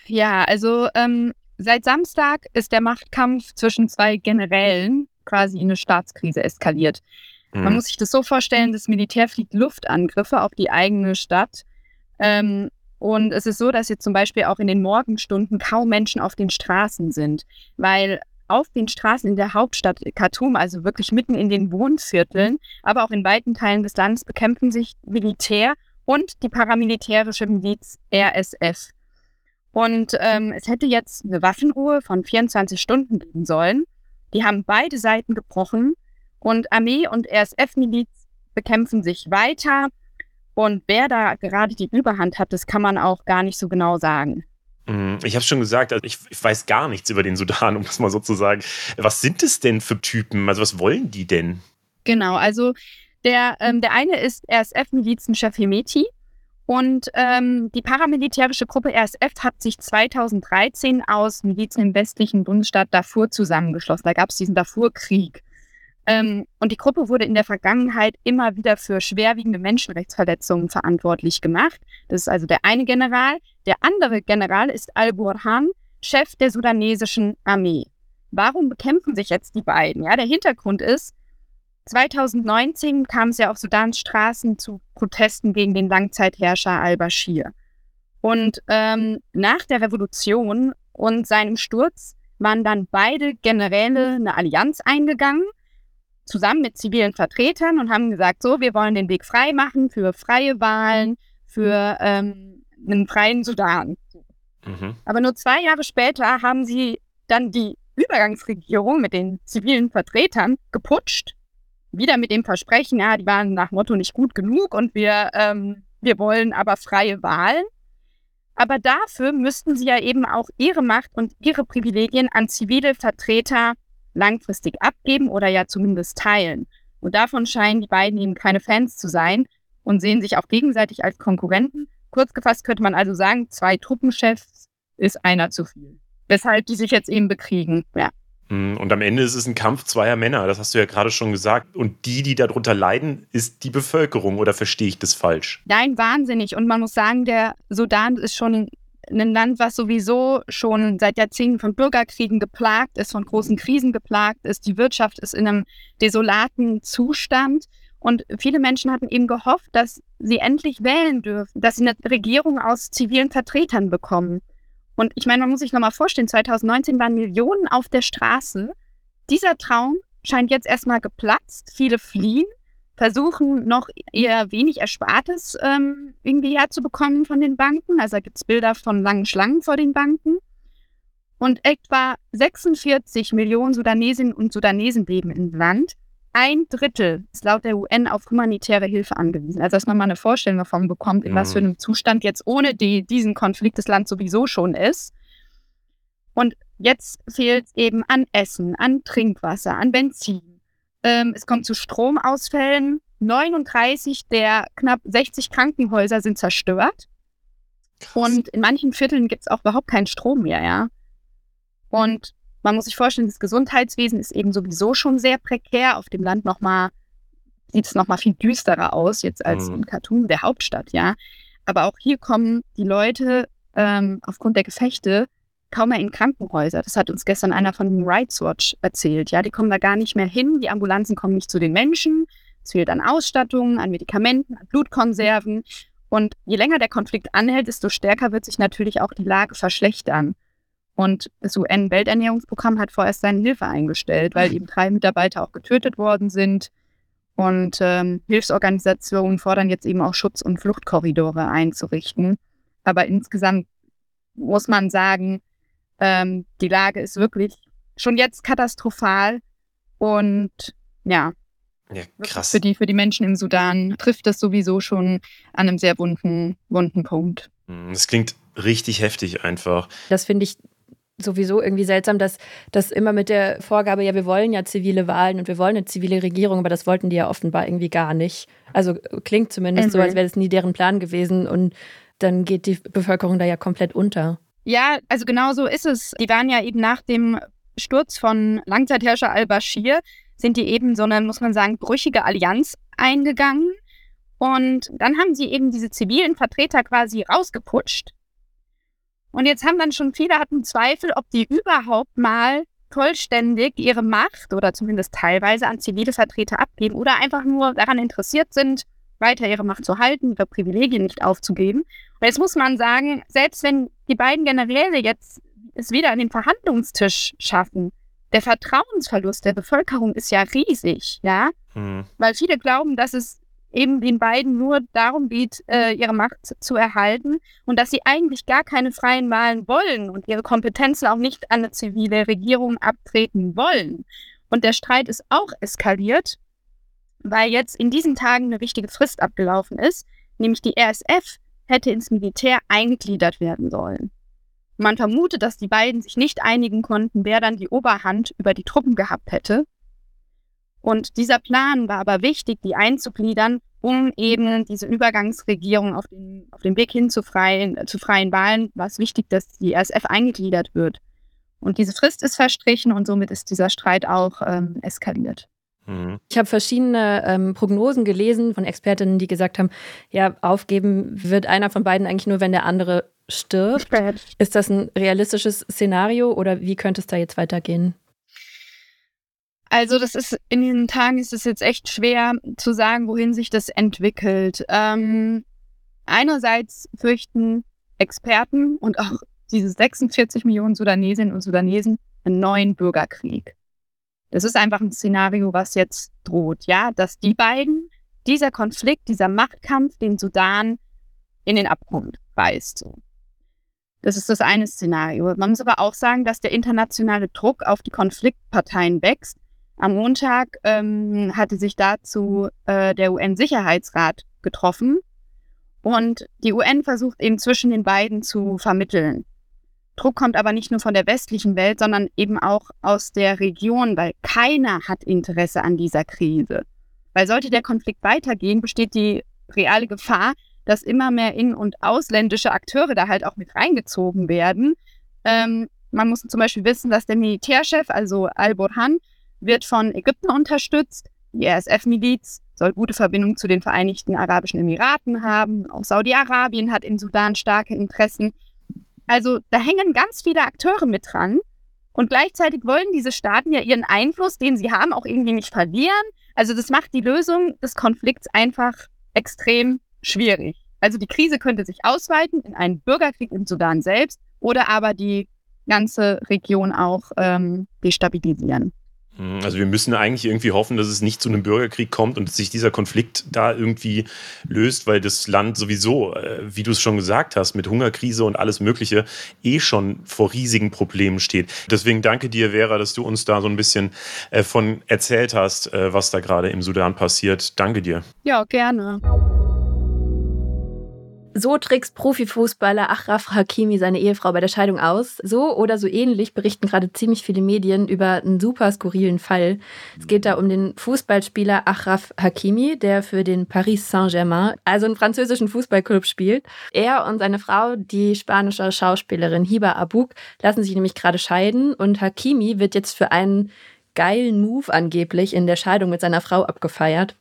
Ja, also ähm, Seit Samstag ist der Machtkampf zwischen zwei Generälen quasi in eine Staatskrise eskaliert. Mhm. Man muss sich das so vorstellen, das Militär fliegt Luftangriffe auf die eigene Stadt. Ähm, und es ist so, dass jetzt zum Beispiel auch in den Morgenstunden kaum Menschen auf den Straßen sind, weil auf den Straßen in der Hauptstadt Khartoum, also wirklich mitten in den Wohnvierteln, aber auch in weiten Teilen des Landes bekämpfen sich Militär und die paramilitärische Miliz RSF. Und ähm, es hätte jetzt eine Waffenruhe von 24 Stunden geben sollen. Die haben beide Seiten gebrochen und Armee und RSF-Miliz bekämpfen sich weiter. Und wer da gerade die Überhand hat, das kann man auch gar nicht so genau sagen.
Mhm, ich habe schon gesagt, also ich, ich, weiß gar nichts über den Sudan, um das mal so zu sagen. Was sind es denn für Typen? Also was wollen die denn?
Genau, also der, ähm, der eine ist RSF-Milizenchef Hemeti. Und ähm, die paramilitärische Gruppe RSF hat sich 2013 aus Milizen im westlichen Bundesstaat Darfur zusammengeschlossen. Da gab es diesen Darfur-Krieg. Ähm, und die Gruppe wurde in der Vergangenheit immer wieder für schwerwiegende Menschenrechtsverletzungen verantwortlich gemacht. Das ist also der eine General. Der andere General ist Al-Burhan. Chef der sudanesischen Armee. Warum bekämpfen sich jetzt die beiden? Ja, der Hintergrund ist, 2019 kam es ja auf Sudans Straßen zu Protesten gegen den Langzeitherrscher al-Bashir. Und ähm, nach der Revolution und seinem Sturz waren dann beide Generäle eine Allianz eingegangen, zusammen mit zivilen Vertretern und haben gesagt, so, wir wollen den Weg frei machen für freie Wahlen, für ähm, einen freien Sudan. Mhm. Aber nur zwei Jahre später haben sie dann die Übergangsregierung mit den zivilen Vertretern geputscht. Wieder mit dem Versprechen, ja, die waren nach Motto nicht gut genug und wir, ähm, wir wollen aber freie Wahlen. Aber dafür müssten sie ja eben auch ihre Macht und ihre Privilegien an zivile Vertreter langfristig abgeben oder ja zumindest teilen. Und davon scheinen die beiden eben keine Fans zu sein und sehen sich auch gegenseitig als Konkurrenten. Kurz gefasst könnte man also sagen, zwei Truppenchefs ist einer zu viel. Weshalb die sich jetzt eben bekriegen. Ja.
Hm, und am Ende ist es ein Kampf zweier Männer, das hast du ja gerade schon gesagt. Und die, die darunter leiden, ist die Bevölkerung oder verstehe ich das falsch?
Nein, wahnsinnig. Und man muss sagen, der Sudan ist schon ein Land, was sowieso schon seit Jahrzehnten von Bürgerkriegen geplagt ist, von großen Krisen geplagt ist. Die Wirtschaft ist in einem desolaten Zustand. Und viele Menschen hatten eben gehofft, dass sie endlich wählen dürfen, dass sie eine Regierung aus zivilen Vertretern bekommen. Und ich meine, man muss sich nochmal vorstellen, 2019 waren Millionen auf der Straße. Dieser Traum scheint jetzt erstmal geplatzt. Viele fliehen, versuchen noch eher wenig Erspartes ähm, irgendwie herzubekommen von den Banken. Also da gibt es Bilder von langen Schlangen vor den Banken. Und etwa 46 Millionen Sudanesinnen und Sudanesen leben im Land ein Drittel ist laut der UN auf humanitäre Hilfe angewiesen. Also, dass man mal eine Vorstellung davon bekommt, in mhm. was für einem Zustand jetzt ohne die, diesen Konflikt das Land sowieso schon ist. Und jetzt fehlt es eben an Essen, an Trinkwasser, an Benzin. Ähm, es kommt zu Stromausfällen. 39 der knapp 60 Krankenhäuser sind zerstört. Krass. Und in manchen Vierteln gibt es auch überhaupt keinen Strom mehr, ja. Und man muss sich vorstellen, das Gesundheitswesen ist eben sowieso schon sehr prekär. Auf dem Land nochmal sieht es nochmal viel düsterer aus, jetzt als mhm. in Khartoum, der Hauptstadt, ja. Aber auch hier kommen die Leute ähm, aufgrund der Gefechte kaum mehr in Krankenhäuser. Das hat uns gestern einer von Rights Watch erzählt. Ja, die kommen da gar nicht mehr hin. Die Ambulanzen kommen nicht zu den Menschen. Es fehlt an Ausstattung, an Medikamenten, an Blutkonserven. Und je länger der Konflikt anhält, desto stärker wird sich natürlich auch die Lage verschlechtern. Und das UN-Welternährungsprogramm hat vorerst seine Hilfe eingestellt, weil eben drei Mitarbeiter auch getötet worden sind. Und ähm, Hilfsorganisationen fordern jetzt eben auch Schutz- und Fluchtkorridore einzurichten. Aber insgesamt muss man sagen, ähm, die Lage ist wirklich schon jetzt katastrophal. Und ja, ja, krass. Für die, für die Menschen im Sudan trifft das sowieso schon an einem sehr wunden, wunden Punkt.
Hm, das klingt richtig heftig einfach.
Das finde ich sowieso irgendwie seltsam, dass das immer mit der Vorgabe, ja, wir wollen ja zivile Wahlen und wir wollen eine zivile Regierung, aber das wollten die ja offenbar irgendwie gar nicht. Also klingt zumindest mhm. so, als wäre das nie deren Plan gewesen und dann geht die Bevölkerung da ja komplett unter.
Ja, also genau so ist es. Die waren ja eben nach dem Sturz von Langzeitherrscher al-Bashir, sind die eben so eine, muss man sagen, brüchige Allianz eingegangen. Und dann haben sie eben diese zivilen Vertreter quasi rausgeputscht und jetzt haben dann schon viele hatten Zweifel, ob die überhaupt mal vollständig ihre Macht oder zumindest teilweise an zivile Vertreter abgeben oder einfach nur daran interessiert sind, weiter ihre Macht zu halten, ihre Privilegien nicht aufzugeben. Und jetzt muss man sagen, selbst wenn die beiden Generäle jetzt es wieder an den Verhandlungstisch schaffen, der Vertrauensverlust der Bevölkerung ist ja riesig, ja, mhm. weil viele glauben, dass es eben den beiden nur darum geht, äh, ihre Macht zu erhalten und dass sie eigentlich gar keine freien Wahlen wollen und ihre Kompetenzen auch nicht an eine zivile Regierung abtreten wollen. Und der Streit ist auch eskaliert, weil jetzt in diesen Tagen eine wichtige Frist abgelaufen ist, nämlich die RSF hätte ins Militär eingegliedert werden sollen. Man vermutet, dass die beiden sich nicht einigen konnten, wer dann die Oberhand über die Truppen gehabt hätte. Und dieser Plan war aber wichtig, die einzugliedern, um eben diese Übergangsregierung auf den, auf den Weg hin zu freien, zu freien Wahlen war es wichtig, dass die RSF eingegliedert wird. Und diese Frist ist verstrichen und somit ist dieser Streit auch ähm, eskaliert.
Mhm. Ich habe verschiedene ähm, Prognosen gelesen von Expertinnen, die gesagt haben, ja, aufgeben wird einer von beiden eigentlich nur, wenn der andere stirbt. Ist das ein realistisches Szenario oder wie könnte es da jetzt weitergehen?
Also das ist in diesen Tagen ist es jetzt echt schwer zu sagen, wohin sich das entwickelt. Ähm, einerseits fürchten Experten und auch diese 46 Millionen Sudanesinnen und Sudanesen einen neuen Bürgerkrieg. Das ist einfach ein Szenario, was jetzt droht, ja, dass die beiden, dieser Konflikt, dieser Machtkampf den Sudan in den Abgrund reißt. So. Das ist das eine Szenario. Man muss aber auch sagen, dass der internationale Druck auf die Konfliktparteien wächst. Am Montag ähm, hatte sich dazu äh, der UN-Sicherheitsrat getroffen und die UN versucht eben zwischen den beiden zu vermitteln. Druck kommt aber nicht nur von der westlichen Welt, sondern eben auch aus der Region, weil keiner hat Interesse an dieser Krise. Weil sollte der Konflikt weitergehen, besteht die reale Gefahr, dass immer mehr in- und ausländische Akteure da halt auch mit reingezogen werden. Ähm, man muss zum Beispiel wissen, dass der Militärchef, also Al-Burhan, wird von Ägypten unterstützt. Die RSF-Miliz soll gute Verbindungen zu den Vereinigten Arabischen Emiraten haben. Auch Saudi-Arabien hat im Sudan starke Interessen. Also da hängen ganz viele Akteure mit dran. Und gleichzeitig wollen diese Staaten ja ihren Einfluss, den sie haben, auch irgendwie nicht verlieren. Also das macht die Lösung des Konflikts einfach extrem schwierig. Also die Krise könnte sich ausweiten in einen Bürgerkrieg im Sudan selbst oder aber die ganze Region auch ähm, destabilisieren.
Mhm, also wir müssen eigentlich irgendwie hoffen, dass es nicht zu einem Bürgerkrieg kommt und sich dieser Konflikt da irgendwie löst, weil das Land sowieso, äh, wie du es schon gesagt hast, mit Hungerkrise und alles Mögliche eh schon vor riesigen Problemen steht. Deswegen danke dir, Vera, dass du uns da so ein bisschen äh, von erzählt hast, äh, was da gerade im Sudan passiert. Danke dir.
Ja, gerne.
So trickst Profifußballer Achraf Hakimi seine Ehefrau bei der Scheidung aus. So oder so ähnlich berichten gerade ziemlich viele Medien über einen super skurrilen Fall. Es geht da um den Fußballspieler Achraf Hakimi, der für den Paris Saint-Germain, also einen französischen Fußballclub spielt. Er und seine Frau, die spanische Schauspielerin Hiba Abouk, lassen sich nämlich gerade scheiden und Hakimi wird jetzt für einen geilen Move angeblich in der Scheidung mit seiner Frau abgefeiert.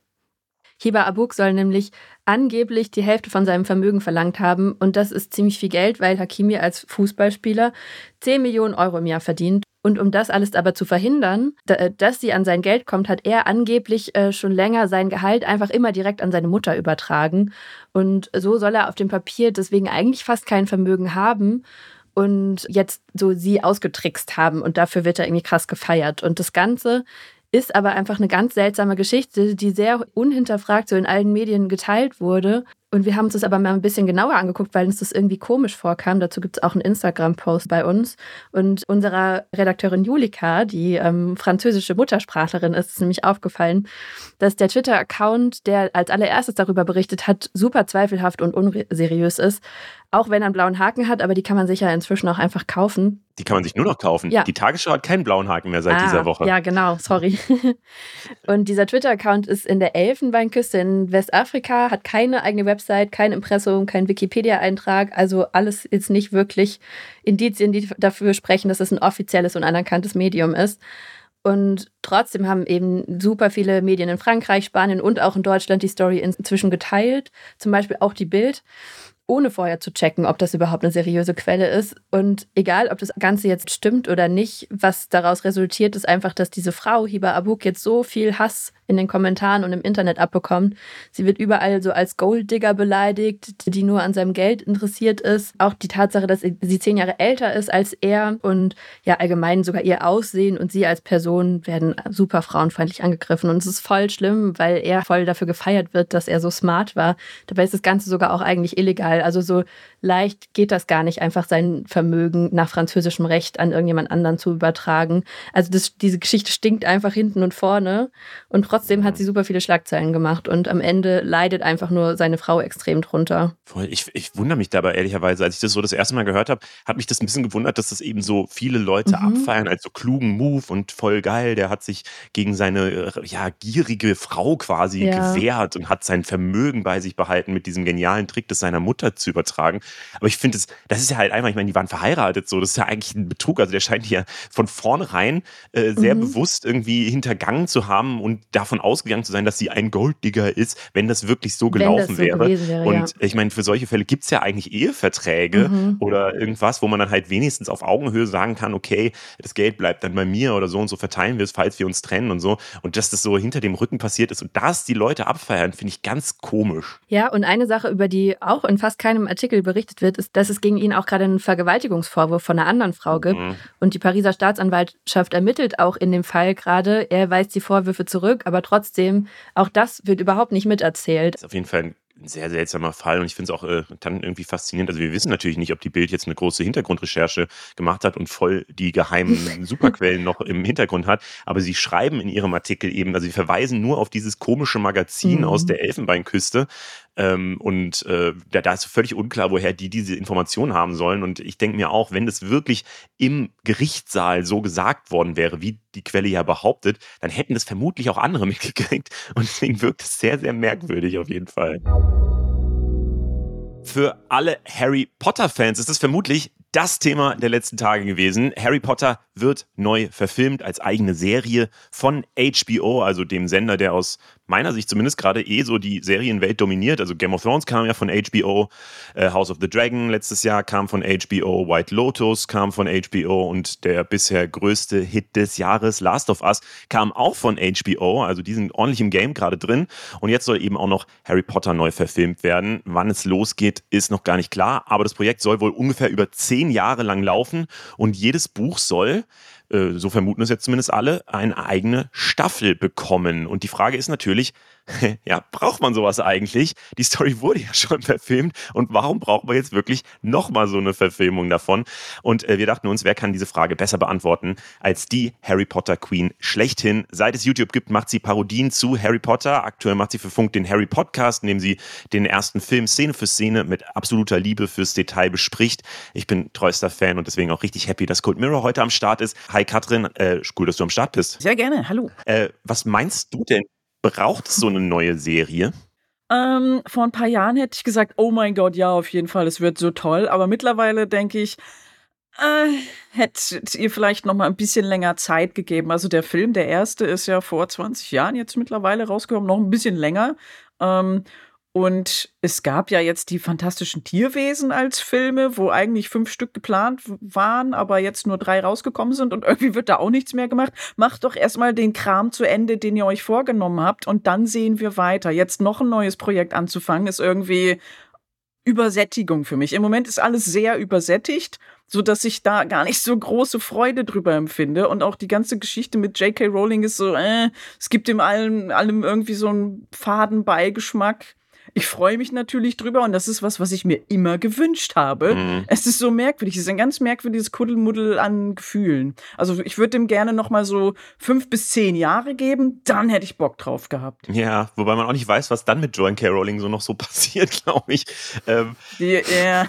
Hiba Abuk soll nämlich angeblich die Hälfte von seinem Vermögen verlangt haben. Und das ist ziemlich viel Geld, weil Hakimi als Fußballspieler 10 Millionen Euro im Jahr verdient. Und um das alles aber zu verhindern, äh, dass sie an sein Geld kommt, hat er angeblich äh, schon länger sein Gehalt einfach immer direkt an seine Mutter übertragen. Und so soll er auf dem Papier deswegen eigentlich fast kein Vermögen haben und jetzt so sie ausgetrickst haben. Und dafür wird er irgendwie krass gefeiert. Und das Ganze ist aber einfach eine ganz seltsame Geschichte, die sehr unhinterfragt so in allen Medien geteilt wurde. Und wir haben uns das aber mal ein bisschen genauer angeguckt, weil uns das irgendwie komisch vorkam. Dazu gibt es auch einen Instagram-Post bei uns. Und unserer Redakteurin Julika, die ähm, französische Muttersprachlerin ist, ist nämlich aufgefallen, dass der Twitter-Account, der als allererstes darüber berichtet hat, super zweifelhaft und unseriös ist. Auch wenn er einen blauen Haken hat, aber die kann man sich ja inzwischen auch einfach kaufen.
Die kann man sich nur noch kaufen.
Ja.
Die Tagesschau hat keinen blauen Haken mehr seit
ah,
dieser Woche.
Ja, genau, sorry. und dieser Twitter-Account ist in der Elfenbeinküste in Westafrika, hat keine eigene Website, kein Impressum, kein Wikipedia-Eintrag, also alles jetzt nicht wirklich Indizien, die dafür sprechen, dass es ein offizielles und anerkanntes Medium ist. Und trotzdem haben eben super viele Medien in Frankreich, Spanien und auch in Deutschland die Story inzwischen geteilt, zum Beispiel auch die Bild ohne vorher zu checken, ob das überhaupt eine seriöse Quelle ist. Und egal, ob das Ganze jetzt stimmt oder nicht, was daraus resultiert, ist einfach, dass diese Frau, Hiba Abuk, jetzt so viel Hass in den Kommentaren und im Internet abbekommt. Sie wird überall so als Golddigger beleidigt, die nur an seinem Geld interessiert ist. Auch die Tatsache, dass sie zehn Jahre älter ist als er und ja allgemein sogar ihr Aussehen und sie als Person werden super frauenfeindlich angegriffen. Und es ist voll schlimm, weil er voll dafür gefeiert wird, dass er so smart war. Dabei ist das Ganze sogar auch eigentlich illegal. Also so leicht geht das gar nicht, einfach sein Vermögen nach französischem Recht an irgendjemand anderen zu übertragen. Also das, diese Geschichte stinkt einfach hinten und vorne. Und trotzdem hat sie super viele Schlagzeilen gemacht. Und am Ende leidet einfach nur seine Frau extrem drunter.
Ich, ich wundere mich dabei ehrlicherweise, als ich das so das erste Mal gehört habe, hat mich das ein bisschen gewundert, dass das eben so viele Leute mhm. abfeiern als so klugen Move und voll geil. Der hat sich gegen seine ja, gierige Frau quasi ja. gewehrt und hat sein Vermögen bei sich behalten mit diesem genialen Trick, das seiner Mutter zu übertragen. Aber ich finde, das, das ist ja halt einfach, ich meine, die waren verheiratet so, das ist ja eigentlich ein Betrug. Also der scheint hier von vornherein äh, sehr mhm. bewusst irgendwie hintergangen zu haben und davon ausgegangen zu sein, dass sie ein Golddigger ist, wenn das wirklich so gelaufen so wäre. wäre. Und ja. ich meine, für solche Fälle gibt es ja eigentlich Eheverträge mhm. oder irgendwas, wo man dann halt wenigstens auf Augenhöhe sagen kann, okay, das Geld bleibt dann bei mir oder so und so verteilen wir es, falls wir uns trennen und so. Und dass das so hinter dem Rücken passiert ist und das die Leute abfeiern, finde ich ganz komisch.
Ja, und eine Sache, über die auch in fast keinem Artikel berichtet wird, ist, dass es gegen ihn auch gerade einen Vergewaltigungsvorwurf von einer anderen Frau gibt. Mhm. Und die Pariser Staatsanwaltschaft ermittelt auch in dem Fall gerade. Er weist die Vorwürfe zurück, aber trotzdem, auch das wird überhaupt nicht miterzählt.
Das ist auf jeden Fall ein ein sehr seltsamer Fall und ich finde es auch äh, dann irgendwie faszinierend. Also wir wissen natürlich nicht, ob die Bild jetzt eine große Hintergrundrecherche gemacht hat und voll die geheimen Superquellen noch im Hintergrund hat, aber sie schreiben in ihrem Artikel eben, also sie verweisen nur auf dieses komische Magazin mhm. aus der Elfenbeinküste, ähm, und äh, da, da ist völlig unklar, woher die diese Informationen haben sollen. Und ich denke mir auch, wenn das wirklich im Gerichtssaal so gesagt worden wäre, wie die Quelle ja behauptet, dann hätten das vermutlich auch andere mitgekriegt. Und deswegen wirkt es sehr, sehr merkwürdig auf jeden Fall. Für alle Harry Potter-Fans ist es vermutlich das Thema der letzten Tage gewesen. Harry Potter wird neu verfilmt als eigene Serie von HBO, also dem Sender, der aus meiner Sicht zumindest gerade eh so die Serienwelt dominiert. Also Game of Thrones kam ja von HBO, äh, House of the Dragon letztes Jahr kam von HBO, White Lotus kam von HBO und der bisher größte Hit des Jahres, Last of Us, kam auch von HBO. Also die sind ordentlich im Game gerade drin. Und jetzt soll eben auch noch Harry Potter neu verfilmt werden. Wann es losgeht, ist noch gar nicht klar. Aber das Projekt soll wohl ungefähr über zehn Jahre lang laufen und jedes Buch soll so vermuten es jetzt zumindest alle, eine eigene Staffel bekommen. Und die Frage ist natürlich, ja, braucht man sowas eigentlich? Die Story wurde ja schon verfilmt und warum brauchen wir jetzt wirklich nochmal so eine Verfilmung davon? Und äh, wir dachten uns, wer kann diese Frage besser beantworten als die Harry Potter Queen schlechthin? Seit es YouTube gibt, macht sie Parodien zu Harry Potter. Aktuell macht sie für Funk den Harry Podcast, in dem sie den ersten Film Szene für Szene mit absoluter Liebe fürs Detail bespricht. Ich bin treuester Fan und deswegen auch richtig happy, dass Cold Mirror heute am Start ist. Hi Katrin, äh, cool, dass du am Start bist.
Sehr gerne, hallo.
Äh, was meinst du denn? Braucht es so eine neue Serie?
Ähm, vor ein paar Jahren hätte ich gesagt, oh mein Gott, ja, auf jeden Fall, es wird so toll. Aber mittlerweile denke ich, äh, hättet ihr vielleicht noch mal ein bisschen länger Zeit gegeben. Also der Film, der erste, ist ja vor 20 Jahren jetzt mittlerweile rausgekommen, noch ein bisschen länger. Ähm, und es gab ja jetzt die fantastischen Tierwesen als Filme, wo eigentlich fünf Stück geplant waren, aber jetzt nur drei rausgekommen sind und irgendwie wird da auch nichts mehr gemacht. Macht doch erstmal den Kram zu Ende, den ihr euch vorgenommen habt und dann sehen wir weiter. Jetzt noch ein neues Projekt anzufangen, ist irgendwie Übersättigung für mich. Im Moment ist alles sehr übersättigt, so dass ich da gar nicht so große Freude drüber empfinde und auch die ganze Geschichte mit J.K. Rowling ist so, äh, es gibt dem allem, allem irgendwie so einen faden Beigeschmack ich freue mich natürlich drüber und das ist was, was ich mir immer gewünscht habe. Mhm. Es ist so merkwürdig. Es ist ein ganz merkwürdiges Kuddelmuddel an Gefühlen. Also ich würde dem gerne noch mal so fünf bis zehn Jahre geben, dann hätte ich Bock drauf gehabt.
Ja, wobei man auch nicht weiß, was dann mit Joan K. Rowling so noch so passiert, glaube ich. Ähm,
ja.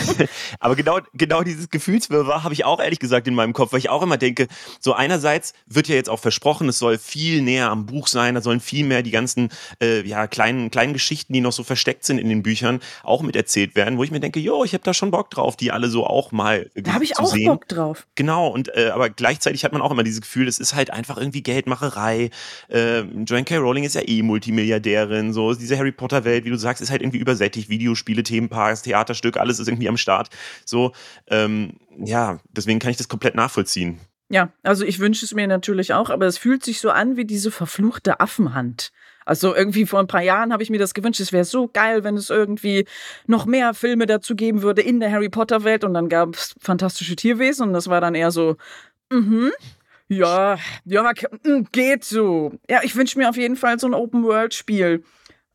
aber genau, genau dieses Gefühlswirrwarr habe ich auch ehrlich gesagt in meinem Kopf, weil ich auch immer denke, so einerseits wird ja jetzt auch versprochen, es soll viel näher am Buch sein, da sollen viel mehr die ganzen äh, ja, kleinen, kleinen Geschichten Geschichten, die noch so versteckt sind in den Büchern, auch mit erzählt werden, wo ich mir denke, jo, ich habe da schon Bock drauf, die alle so auch mal
Da habe ich auch
sehen.
Bock drauf.
Genau, und äh, aber gleichzeitig hat man auch immer dieses Gefühl, es ist halt einfach irgendwie Geldmacherei. Äh, Joanne K. Rowling ist ja eh Multimilliardärin, so diese Harry Potter Welt, wie du sagst, ist halt irgendwie übersättigt, Videospiele, Themenparks, Theaterstück, alles ist irgendwie am Start. So, ähm, ja, deswegen kann ich das komplett nachvollziehen.
Ja, also ich wünsche es mir natürlich auch, aber es fühlt sich so an wie diese verfluchte Affenhand. Also irgendwie vor ein paar Jahren habe ich mir das gewünscht. Es wäre so geil, wenn es irgendwie noch mehr Filme dazu geben würde in der Harry Potter Welt. Und dann gab es fantastische Tierwesen und das war dann eher so, mhm. Ja, ja, mm, geht so. Ja, ich wünsche mir auf jeden Fall so ein Open-World-Spiel.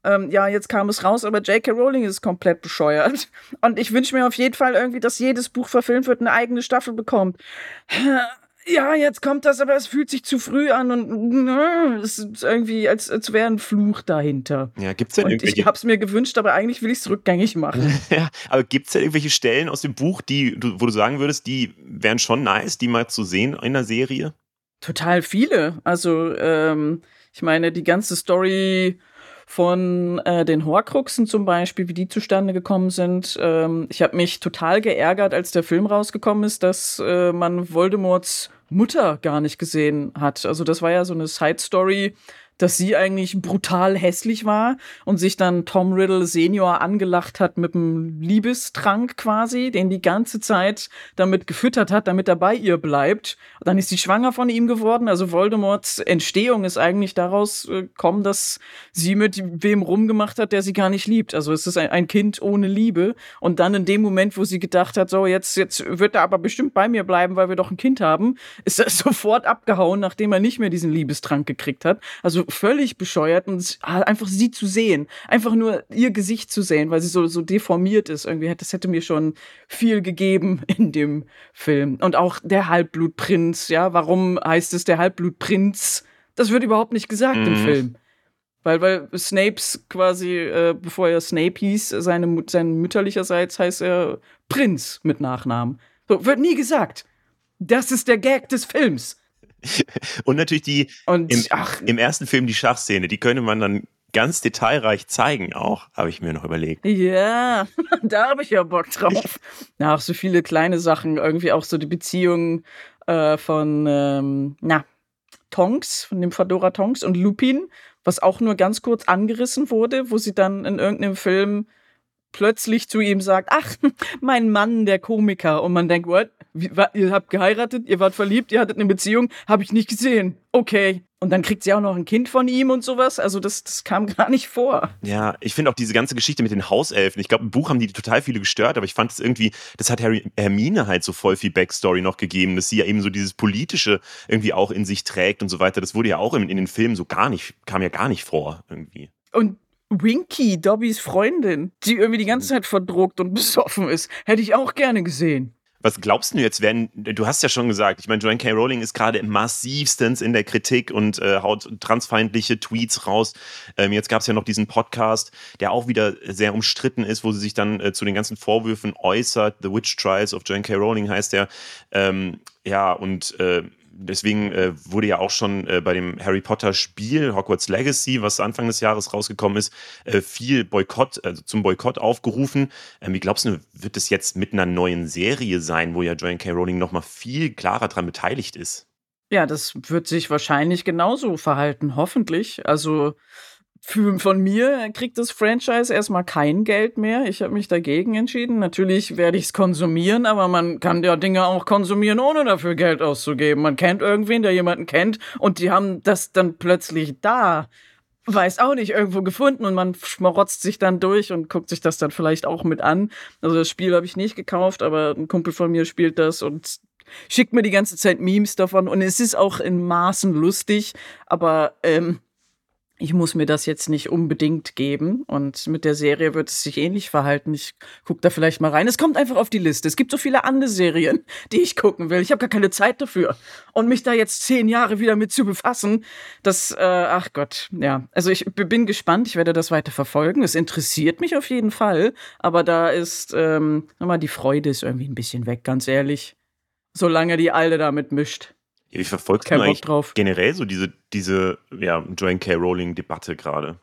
Ähm, ja, jetzt kam es raus, aber J.K. Rowling ist komplett bescheuert. Und ich wünsche mir auf jeden Fall irgendwie, dass jedes Buch verfilmt wird, eine eigene Staffel bekommt ja, jetzt kommt das, aber es fühlt sich zu früh an und äh, es ist irgendwie, als, als wäre ein Fluch dahinter.
Ja, gibt's denn und
irgendwelche... Ich hab's mir gewünscht, aber eigentlich will ich es rückgängig machen.
ja, aber gibt's denn irgendwelche Stellen aus dem Buch, die, wo du sagen würdest, die wären schon nice, die mal zu sehen in der Serie?
Total viele. Also, ähm, ich meine, die ganze Story von äh, den Horcruxen zum Beispiel, wie die zustande gekommen sind. Ähm, ich habe mich total geärgert, als der Film rausgekommen ist, dass äh, man Voldemorts Mutter gar nicht gesehen hat. Also das war ja so eine Side-Story, dass sie eigentlich brutal hässlich war und sich dann Tom Riddle Senior angelacht hat mit einem Liebestrank quasi, den die ganze Zeit damit gefüttert hat, damit er bei ihr bleibt. Dann ist sie schwanger von ihm geworden. Also Voldemorts Entstehung ist eigentlich daraus gekommen, dass sie mit wem rumgemacht hat, der sie gar nicht liebt. Also es ist ein, Kind ohne Liebe. Und dann in dem Moment, wo sie gedacht hat, so jetzt, jetzt wird er aber bestimmt bei mir bleiben, weil wir doch ein Kind haben, ist er sofort abgehauen, nachdem er nicht mehr diesen Liebestrank gekriegt hat. Also völlig bescheuert und einfach sie zu sehen, einfach nur ihr Gesicht zu sehen, weil sie so, so deformiert ist. Irgendwie, das hätte mir schon viel gegeben in dem Film. Und auch der Halbblutprinz, ja, warum heißt es der Halbblutprinz? Das wird überhaupt nicht gesagt mhm. im Film. Weil, weil Snapes quasi, äh, bevor er Snape hieß, seine, sein mütterlicherseits heißt er Prinz mit Nachnamen. So, wird nie gesagt. Das ist der Gag des Films.
Und natürlich die und, im, im, ersten Film die Schachszene, die könnte man dann ganz detailreich zeigen auch, habe ich mir noch überlegt.
Ja, da habe ich ja Bock drauf. Ja, auch so viele kleine Sachen, irgendwie auch so die Beziehung äh, von, ähm, na, Tonks, von dem Fedora Tonks und Lupin, was auch nur ganz kurz angerissen wurde, wo sie dann in irgendeinem Film plötzlich zu ihm sagt, ach, mein Mann, der Komiker. Und man denkt, what? Wie, ihr habt geheiratet, ihr wart verliebt, ihr hattet eine Beziehung, habe ich nicht gesehen. Okay. Und dann kriegt sie auch noch ein Kind von ihm und sowas. Also das, das kam gar nicht vor.
Ja, ich finde auch diese ganze Geschichte mit den Hauselfen. Ich glaube, im Buch haben die total viele gestört, aber ich fand es irgendwie, das hat Harry, Hermine halt so voll viel Backstory noch gegeben, dass sie ja eben so dieses Politische irgendwie auch in sich trägt und so weiter. Das wurde ja auch in, in den Filmen so gar nicht, kam ja gar nicht vor irgendwie.
Und Winky, Dobbys Freundin, die irgendwie die ganze Zeit verdruckt und besoffen ist, hätte ich auch gerne gesehen.
Was glaubst du jetzt, werden, du hast ja schon gesagt, ich meine, Joanne K. Rowling ist gerade massivstens in der Kritik und äh, haut transfeindliche Tweets raus. Ähm, jetzt gab es ja noch diesen Podcast, der auch wieder sehr umstritten ist, wo sie sich dann äh, zu den ganzen Vorwürfen äußert. The Witch Trials of Joanne K. Rowling heißt der. Ähm, ja, und äh, deswegen äh, wurde ja auch schon äh, bei dem Harry Potter Spiel Hogwarts Legacy, was Anfang des Jahres rausgekommen ist, äh, viel Boykott, also zum Boykott aufgerufen. Ähm, wie glaubst du, wird es jetzt mit einer neuen Serie sein, wo ja Joanne K. Rowling nochmal viel klarer daran beteiligt ist?
Ja, das wird sich wahrscheinlich genauso verhalten, hoffentlich. Also für, von mir kriegt das Franchise erstmal kein Geld mehr. Ich habe mich dagegen entschieden. Natürlich werde ich es konsumieren, aber man kann ja Dinge auch konsumieren, ohne dafür Geld auszugeben. Man kennt irgendwen, der jemanden kennt und die haben das dann plötzlich da. Weiß auch nicht, irgendwo gefunden und man schmarotzt sich dann durch und guckt sich das dann vielleicht auch mit an. Also das Spiel habe ich nicht gekauft, aber ein Kumpel von mir spielt das und schickt mir die ganze Zeit Memes davon und es ist auch in Maßen lustig, aber ähm, ich muss mir das jetzt nicht unbedingt geben. Und mit der Serie wird es sich ähnlich verhalten. Ich gucke da vielleicht mal rein. Es kommt einfach auf die Liste. Es gibt so viele andere Serien, die ich gucken will. Ich habe gar keine Zeit dafür. Und mich da jetzt zehn Jahre wieder mit zu befassen, das, äh, ach Gott, ja. Also ich bin gespannt. Ich werde das weiter verfolgen. Es interessiert mich auf jeden Fall. Aber da ist, ähm, mal, die Freude ist irgendwie ein bisschen weg, ganz ehrlich. Solange die Alte damit mischt.
Ja, wie verfolgst Kein du eigentlich drauf. generell so diese, diese ja, Joanne K. Rowling-Debatte gerade?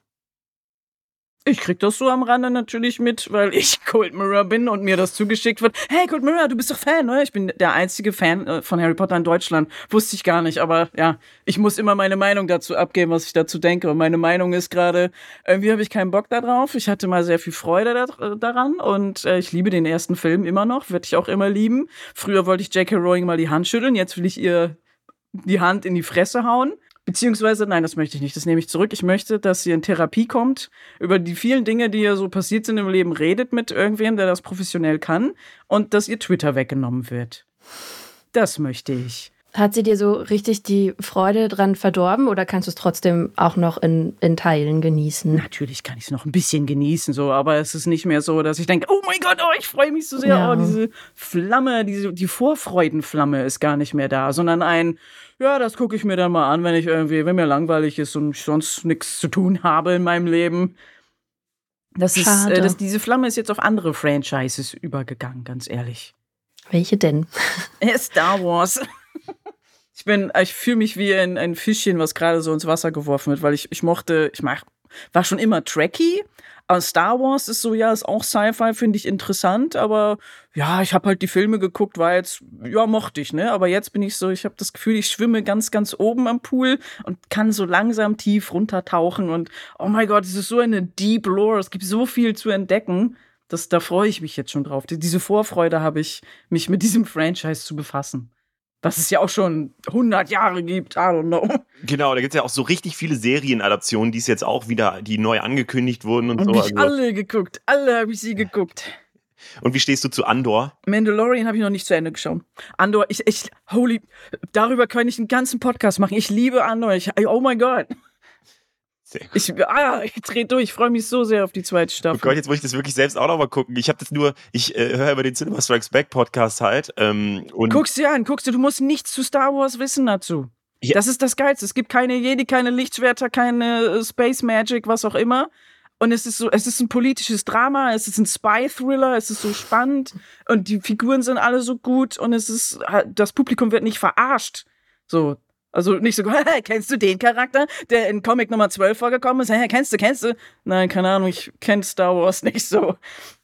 Ich krieg das so am Rande natürlich mit, weil ich Cold Mirror bin und mir das zugeschickt wird. Hey, Cold Mirror, du bist doch Fan, oder? Ich bin der einzige Fan äh, von Harry Potter in Deutschland. Wusste ich gar nicht, aber ja, ich muss immer meine Meinung dazu abgeben, was ich dazu denke. Und meine Meinung ist gerade, irgendwie habe ich keinen Bock darauf. Ich hatte mal sehr viel Freude da, daran und äh, ich liebe den ersten Film immer noch, werde ich auch immer lieben. Früher wollte ich J.K. Rowling mal die Hand schütteln, jetzt will ich ihr die Hand in die Fresse hauen. Beziehungsweise, nein, das möchte ich nicht. Das nehme ich zurück. Ich möchte, dass sie in Therapie kommt, über die vielen Dinge, die ihr so passiert sind im Leben, redet mit irgendwem, der das professionell kann und dass ihr Twitter weggenommen wird. Das möchte ich.
Hat sie dir so richtig die Freude dran verdorben oder kannst du es trotzdem auch noch in, in Teilen genießen?
Natürlich kann ich es noch ein bisschen genießen, so, aber es ist nicht mehr so, dass ich denke, oh mein Gott, oh, ich freue mich so sehr. Ja. Oh, diese Flamme, diese, die Vorfreudenflamme ist gar nicht mehr da, sondern ein, ja, das gucke ich mir dann mal an, wenn ich irgendwie, wenn mir langweilig ist und ich sonst nichts zu tun habe in meinem Leben. Das ist, äh, das, diese Flamme ist jetzt auf andere Franchises übergegangen, ganz ehrlich.
Welche denn?
Star Wars. Ich bin, ich fühle mich wie ein, ein Fischchen, was gerade so ins Wasser geworfen wird, weil ich, ich mochte, ich mach, war schon immer. Aber Star Wars ist so, ja, ist auch Sci-Fi, finde ich interessant, aber ja, ich habe halt die Filme geguckt, war jetzt, ja, mochte ich, ne? Aber jetzt bin ich so, ich habe das Gefühl, ich schwimme ganz, ganz oben am Pool und kann so langsam tief runtertauchen und oh mein Gott, es ist so eine Deep Lore, es gibt so viel zu entdecken. Das, da freue ich mich jetzt schon drauf. Diese Vorfreude habe ich, mich mit diesem Franchise zu befassen was es ja auch schon 100 Jahre gibt, I don't know.
Genau, da gibt es ja auch so richtig viele Serienadaptionen, die es jetzt auch wieder, die neu angekündigt wurden und, und
so. Ich also. alle geguckt, alle habe ich sie geguckt.
Und wie stehst du zu Andor?
Mandalorian habe ich noch nicht zu Ende geschaut. Andor, ich, ich, holy, darüber könnte ich einen ganzen Podcast machen. Ich liebe Andor. Ich, oh mein Gott. Ich, ah, ich drehe durch, ich freue mich so sehr auf die zweite Staffel.
Oh Gott, jetzt muss ich das wirklich selbst auch noch mal gucken. Ich habe das nur, ich äh, höre über den Cinema Strikes Back Podcast halt. Ähm, und
guckst dir an, guckst dir, du musst nichts zu Star Wars wissen dazu. Ja. Das ist das Geilste. Es gibt keine Jedi, keine Lichtschwerter, keine äh, Space Magic, was auch immer. Und es ist so, es ist ein politisches Drama, es ist ein Spy-Thriller, es ist so spannend und die Figuren sind alle so gut und es ist, das Publikum wird nicht verarscht. So, also nicht so, kennst du den Charakter, der in Comic Nummer 12 vorgekommen ist? Hey, kennst du, kennst du? Nein, keine Ahnung, ich kenne Star Wars nicht so.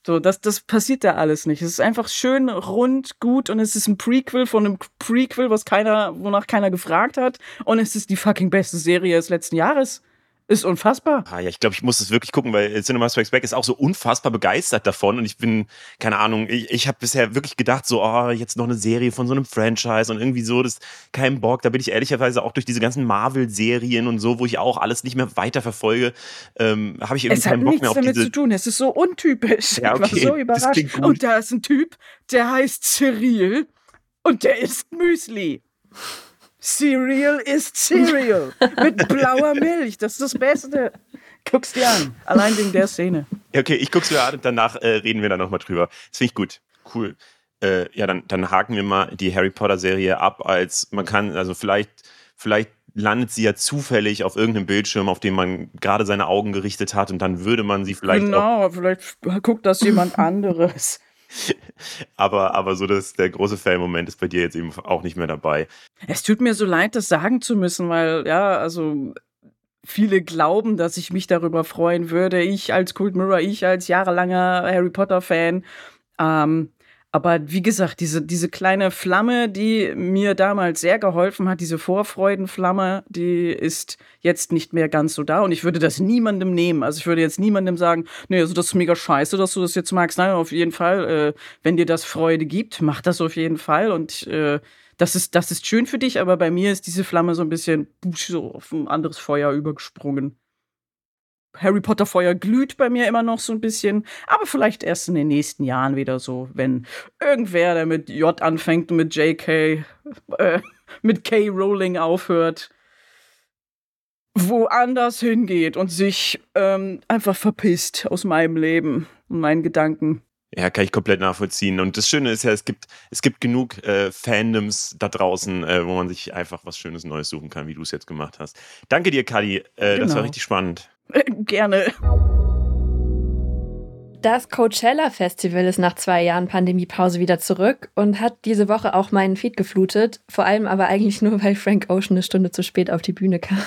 So, das, das passiert da alles nicht. Es ist einfach schön, rund, gut und es ist ein Prequel von einem Prequel, was keiner, wonach keiner gefragt hat. Und es ist die fucking beste Serie des letzten Jahres. Ist unfassbar.
Ah, ja, ich glaube, ich muss es wirklich gucken, weil Cinema Strikes Back ist auch so unfassbar begeistert davon und ich bin, keine Ahnung, ich, ich habe bisher wirklich gedacht, so, oh, jetzt noch eine Serie von so einem Franchise und irgendwie so, das kein Bock. Da bin ich ehrlicherweise auch durch diese ganzen Marvel-Serien und so, wo ich auch alles nicht mehr weiter verfolge, ähm, habe ich irgendwie
es keinen Bock mehr auf diese... Es hat nichts damit zu tun, es ist so untypisch. Ja, okay. Ich war so überrascht. Und da ist ein Typ, der heißt Cyril und der isst Müsli. Cereal ist Cereal. Mit blauer Milch. Das ist das Beste. Guck's dir an. Allein wegen der Szene.
Okay, ich guck's mir an und danach äh, reden wir dann nochmal drüber. Das finde ich gut. Cool. Äh, ja, dann, dann haken wir mal die Harry Potter-Serie ab, als man kann, also vielleicht, vielleicht landet sie ja zufällig auf irgendeinem Bildschirm, auf dem man gerade seine Augen gerichtet hat und dann würde man sie vielleicht.
Genau, vielleicht guckt das jemand anderes.
aber, aber so das, der große Fan-Moment ist bei dir jetzt eben auch nicht mehr dabei.
Es tut mir so leid, das sagen zu müssen, weil, ja, also viele glauben, dass ich mich darüber freuen würde. Ich als Kult Mirror, ich als jahrelanger Harry Potter-Fan. Ähm, aber wie gesagt, diese, diese kleine Flamme, die mir damals sehr geholfen hat, diese Vorfreudenflamme, die ist jetzt nicht mehr ganz so da. Und ich würde das niemandem nehmen. Also ich würde jetzt niemandem sagen, nee, also das ist mega scheiße, dass du das jetzt magst. Nein, auf jeden Fall, äh, wenn dir das Freude gibt, mach das auf jeden Fall. Und äh, das ist, das ist schön für dich, aber bei mir ist diese Flamme so ein bisschen so auf ein anderes Feuer übergesprungen. Harry Potter Feuer glüht bei mir immer noch so ein bisschen, aber vielleicht erst in den nächsten Jahren wieder so, wenn irgendwer, der mit J anfängt und mit JK, äh, mit K Rowling aufhört, woanders hingeht und sich ähm, einfach verpisst aus meinem Leben und meinen Gedanken.
Ja, kann ich komplett nachvollziehen. Und das Schöne ist ja, es gibt, es gibt genug äh, Fandoms da draußen, äh, wo man sich einfach was Schönes Neues suchen kann, wie du es jetzt gemacht hast. Danke dir, Kadi. Äh, genau. Das war genau. richtig spannend.
Gerne.
Das Coachella Festival ist nach zwei Jahren Pandemiepause wieder zurück und hat diese Woche auch meinen Feed geflutet. Vor allem aber eigentlich nur, weil Frank Ocean eine Stunde zu spät auf die Bühne kam.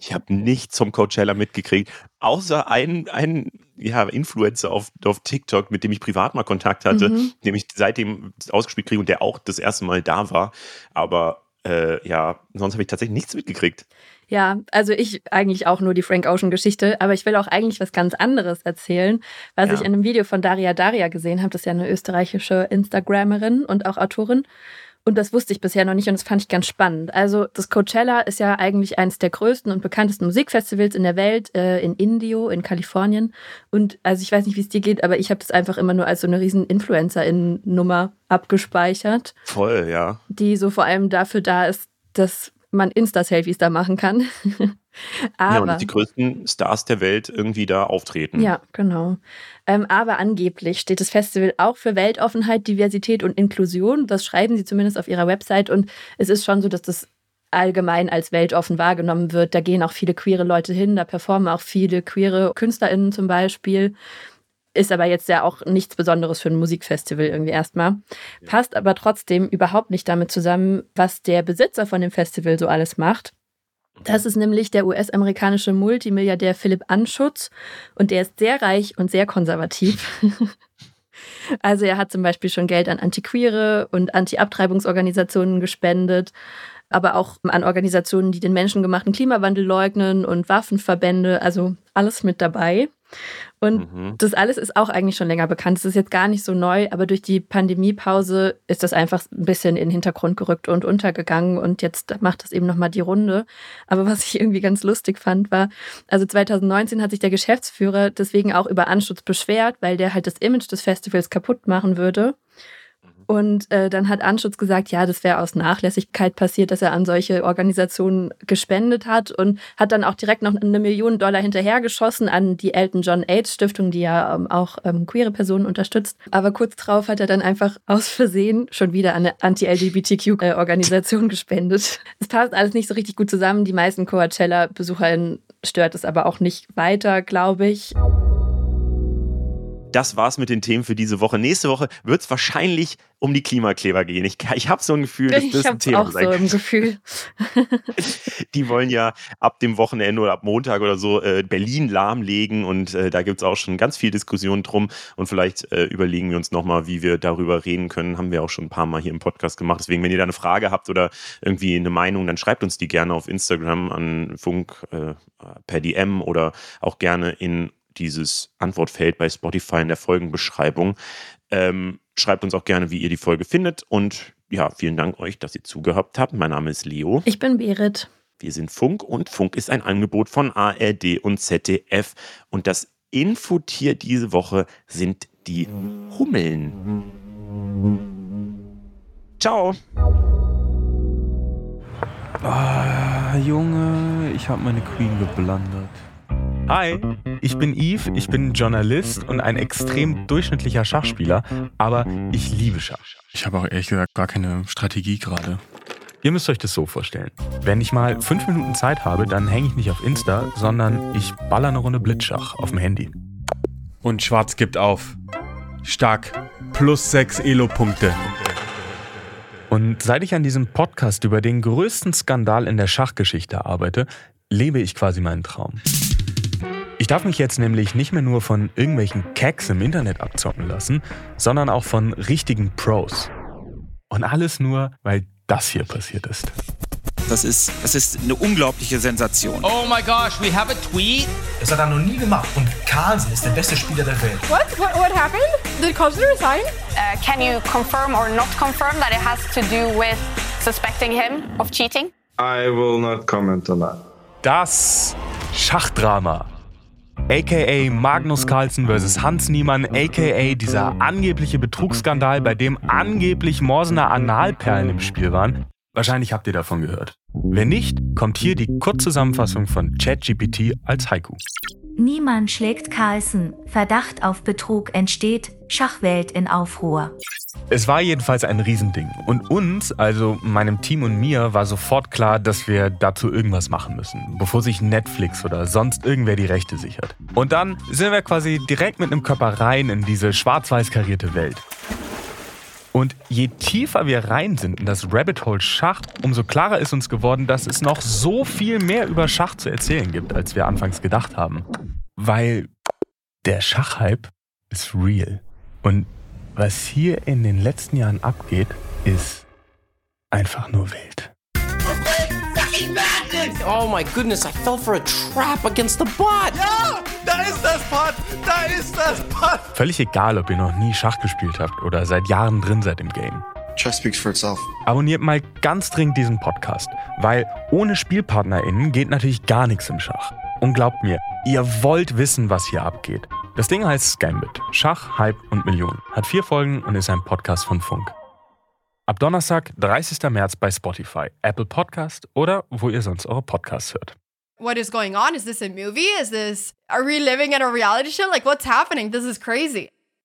Ich habe nichts zum Coachella mitgekriegt, außer einen, einen ja, Influencer auf, auf TikTok, mit dem ich privat mal Kontakt hatte, mhm. dem ich seitdem ausgespielt kriege und der auch das erste Mal da war. Aber äh, ja, sonst habe ich tatsächlich nichts mitgekriegt.
Ja, also ich eigentlich auch nur die Frank Ocean Geschichte, aber ich will auch eigentlich was ganz anderes erzählen, was ja. ich in einem Video von Daria Daria gesehen habe. Das ist ja eine österreichische Instagrammerin und auch Autorin. Und das wusste ich bisher noch nicht und das fand ich ganz spannend. Also das Coachella ist ja eigentlich eines der größten und bekanntesten Musikfestivals in der Welt, äh, in Indio, in Kalifornien. Und also ich weiß nicht, wie es dir geht, aber ich habe das einfach immer nur als so eine riesen Influencer-Nummer abgespeichert.
Voll, ja.
Die so vor allem dafür da ist, dass man Insta-Selfies da machen kann.
aber, ja, und die größten Stars der Welt irgendwie da auftreten.
Ja, genau. Ähm, aber angeblich steht das Festival auch für Weltoffenheit, Diversität und Inklusion. Das schreiben sie zumindest auf ihrer Website. Und es ist schon so, dass das allgemein als weltoffen wahrgenommen wird. Da gehen auch viele queere Leute hin, da performen auch viele queere KünstlerInnen zum Beispiel. Ist aber jetzt ja auch nichts Besonderes für ein Musikfestival irgendwie erstmal. Passt aber trotzdem überhaupt nicht damit zusammen, was der Besitzer von dem Festival so alles macht. Das ist nämlich der US-amerikanische Multimilliardär Philipp Anschutz und der ist sehr reich und sehr konservativ. also er hat zum Beispiel schon Geld an Antiquere und Anti-Abtreibungsorganisationen gespendet, aber auch an Organisationen, die den menschengemachten Klimawandel leugnen und Waffenverbände, also alles mit dabei. Und mhm. das alles ist auch eigentlich schon länger bekannt. Es ist jetzt gar nicht so neu, aber durch die Pandemiepause ist das einfach ein bisschen in den Hintergrund gerückt und untergegangen und jetzt macht das eben nochmal die Runde. Aber was ich irgendwie ganz lustig fand, war, also 2019 hat sich der Geschäftsführer deswegen auch über Anschutz beschwert, weil der halt das Image des Festivals kaputt machen würde. Und äh, dann hat Anschutz gesagt, ja, das wäre aus Nachlässigkeit passiert, dass er an solche Organisationen gespendet hat und hat dann auch direkt noch eine Million Dollar hinterhergeschossen an die Elton John AIDS Stiftung, die ja ähm, auch ähm, queere Personen unterstützt. Aber kurz darauf hat er dann einfach aus Versehen schon wieder an eine Anti-LGBTQ-Organisation gespendet. Es passt alles nicht so richtig gut zusammen. Die meisten Coachella-BesucherInnen stört es aber auch nicht weiter, glaube ich
das war's mit den Themen für diese Woche. Nächste Woche wird es wahrscheinlich um die Klimakleber gehen. Ich, ich habe so ein Gefühl, dass das ein Thema
auch sein so im Gefühl.
die wollen ja ab dem Wochenende oder ab Montag oder so äh, Berlin lahmlegen und äh, da es auch schon ganz viel Diskussion drum und vielleicht äh, überlegen wir uns nochmal, wie wir darüber reden können. Haben wir auch schon ein paar Mal hier im Podcast gemacht. Deswegen, wenn ihr da eine Frage habt oder irgendwie eine Meinung, dann schreibt uns die gerne auf Instagram an Funk äh, per DM oder auch gerne in dieses Antwortfeld bei Spotify in der Folgenbeschreibung. Ähm, schreibt uns auch gerne, wie ihr die Folge findet. Und ja, vielen Dank euch, dass ihr zugehört habt. Mein Name ist Leo.
Ich bin Berit.
Wir sind Funk und Funk ist ein Angebot von ARD und ZDF. Und das Infotier diese Woche sind die Hummeln. Ciao.
Ah, Junge, ich habe meine Queen geblandert.
Hi, ich bin Yves, ich bin Journalist und ein extrem durchschnittlicher Schachspieler, aber ich liebe Schach.
Ich habe auch ehrlich gesagt gar keine Strategie gerade.
Ihr müsst euch das so vorstellen. Wenn ich mal fünf Minuten Zeit habe, dann hänge ich nicht auf Insta, sondern ich baller eine Runde Blitzschach auf dem Handy.
Und Schwarz gibt auf. Stark. Plus sechs Elo-Punkte.
Und seit ich an diesem Podcast über den größten Skandal in der Schachgeschichte arbeite, lebe ich quasi meinen Traum. Ich darf mich jetzt nämlich nicht mehr nur von irgendwelchen Cacks im Internet abzocken lassen, sondern auch von richtigen Pros. Und alles nur, weil das hier passiert ist.
Das ist, das ist eine unglaubliche Sensation.
Oh my gosh, we have a tweet.
Das hat er noch nie gemacht und Carlsen ist der beste Spieler der Welt.
What? What, what happened? Did Carlsen resign?
Uh, can you confirm or not confirm that it has to do with suspecting him of cheating?
I will not comment on that.
Das Schachdrama aka Magnus Carlsen vs. Hans Niemann, aka dieser angebliche Betrugsskandal, bei dem angeblich Morsener Analperlen im Spiel waren. Wahrscheinlich habt ihr davon gehört. Wenn nicht, kommt hier die Kurzzusammenfassung von ChatGPT als Haiku.
Niemand schlägt Carlsen. Verdacht auf Betrug entsteht. Schachwelt in Aufruhr.
Es war jedenfalls ein Riesending. Und uns, also meinem Team und mir, war sofort klar, dass wir dazu irgendwas machen müssen, bevor sich Netflix oder sonst irgendwer die Rechte sichert. Und dann sind wir quasi direkt mit einem Körper rein in diese schwarz-weiß karierte Welt. Und je tiefer wir rein sind in das Rabbit Hole Schach, umso klarer ist uns geworden, dass es noch so viel mehr über Schach zu erzählen gibt, als wir anfangs gedacht haben. Weil der Schachhype ist real. Und was hier in den letzten Jahren abgeht, ist einfach nur wild.
Oh my goodness, I fell for a trap against the bot.
Ja, da ist das Bot, da ist das Bot.
Völlig egal, ob ihr noch nie Schach gespielt habt oder seit Jahren drin seid im Game.
Chess speaks for itself.
Abonniert mal ganz dringend diesen Podcast, weil ohne SpielpartnerInnen geht natürlich gar nichts im Schach. Und glaubt mir, ihr wollt wissen, was hier abgeht. Das Ding heißt Scambit. Schach, Hype und Millionen. Hat vier Folgen und ist ein Podcast von Funk. Ab Donnerstag, 30. März bei Spotify, Apple Podcast oder wo ihr sonst eure Podcasts hört.
What is going on? Is this a movie? Is this are we living in a reality show? Like what's happening? This is crazy.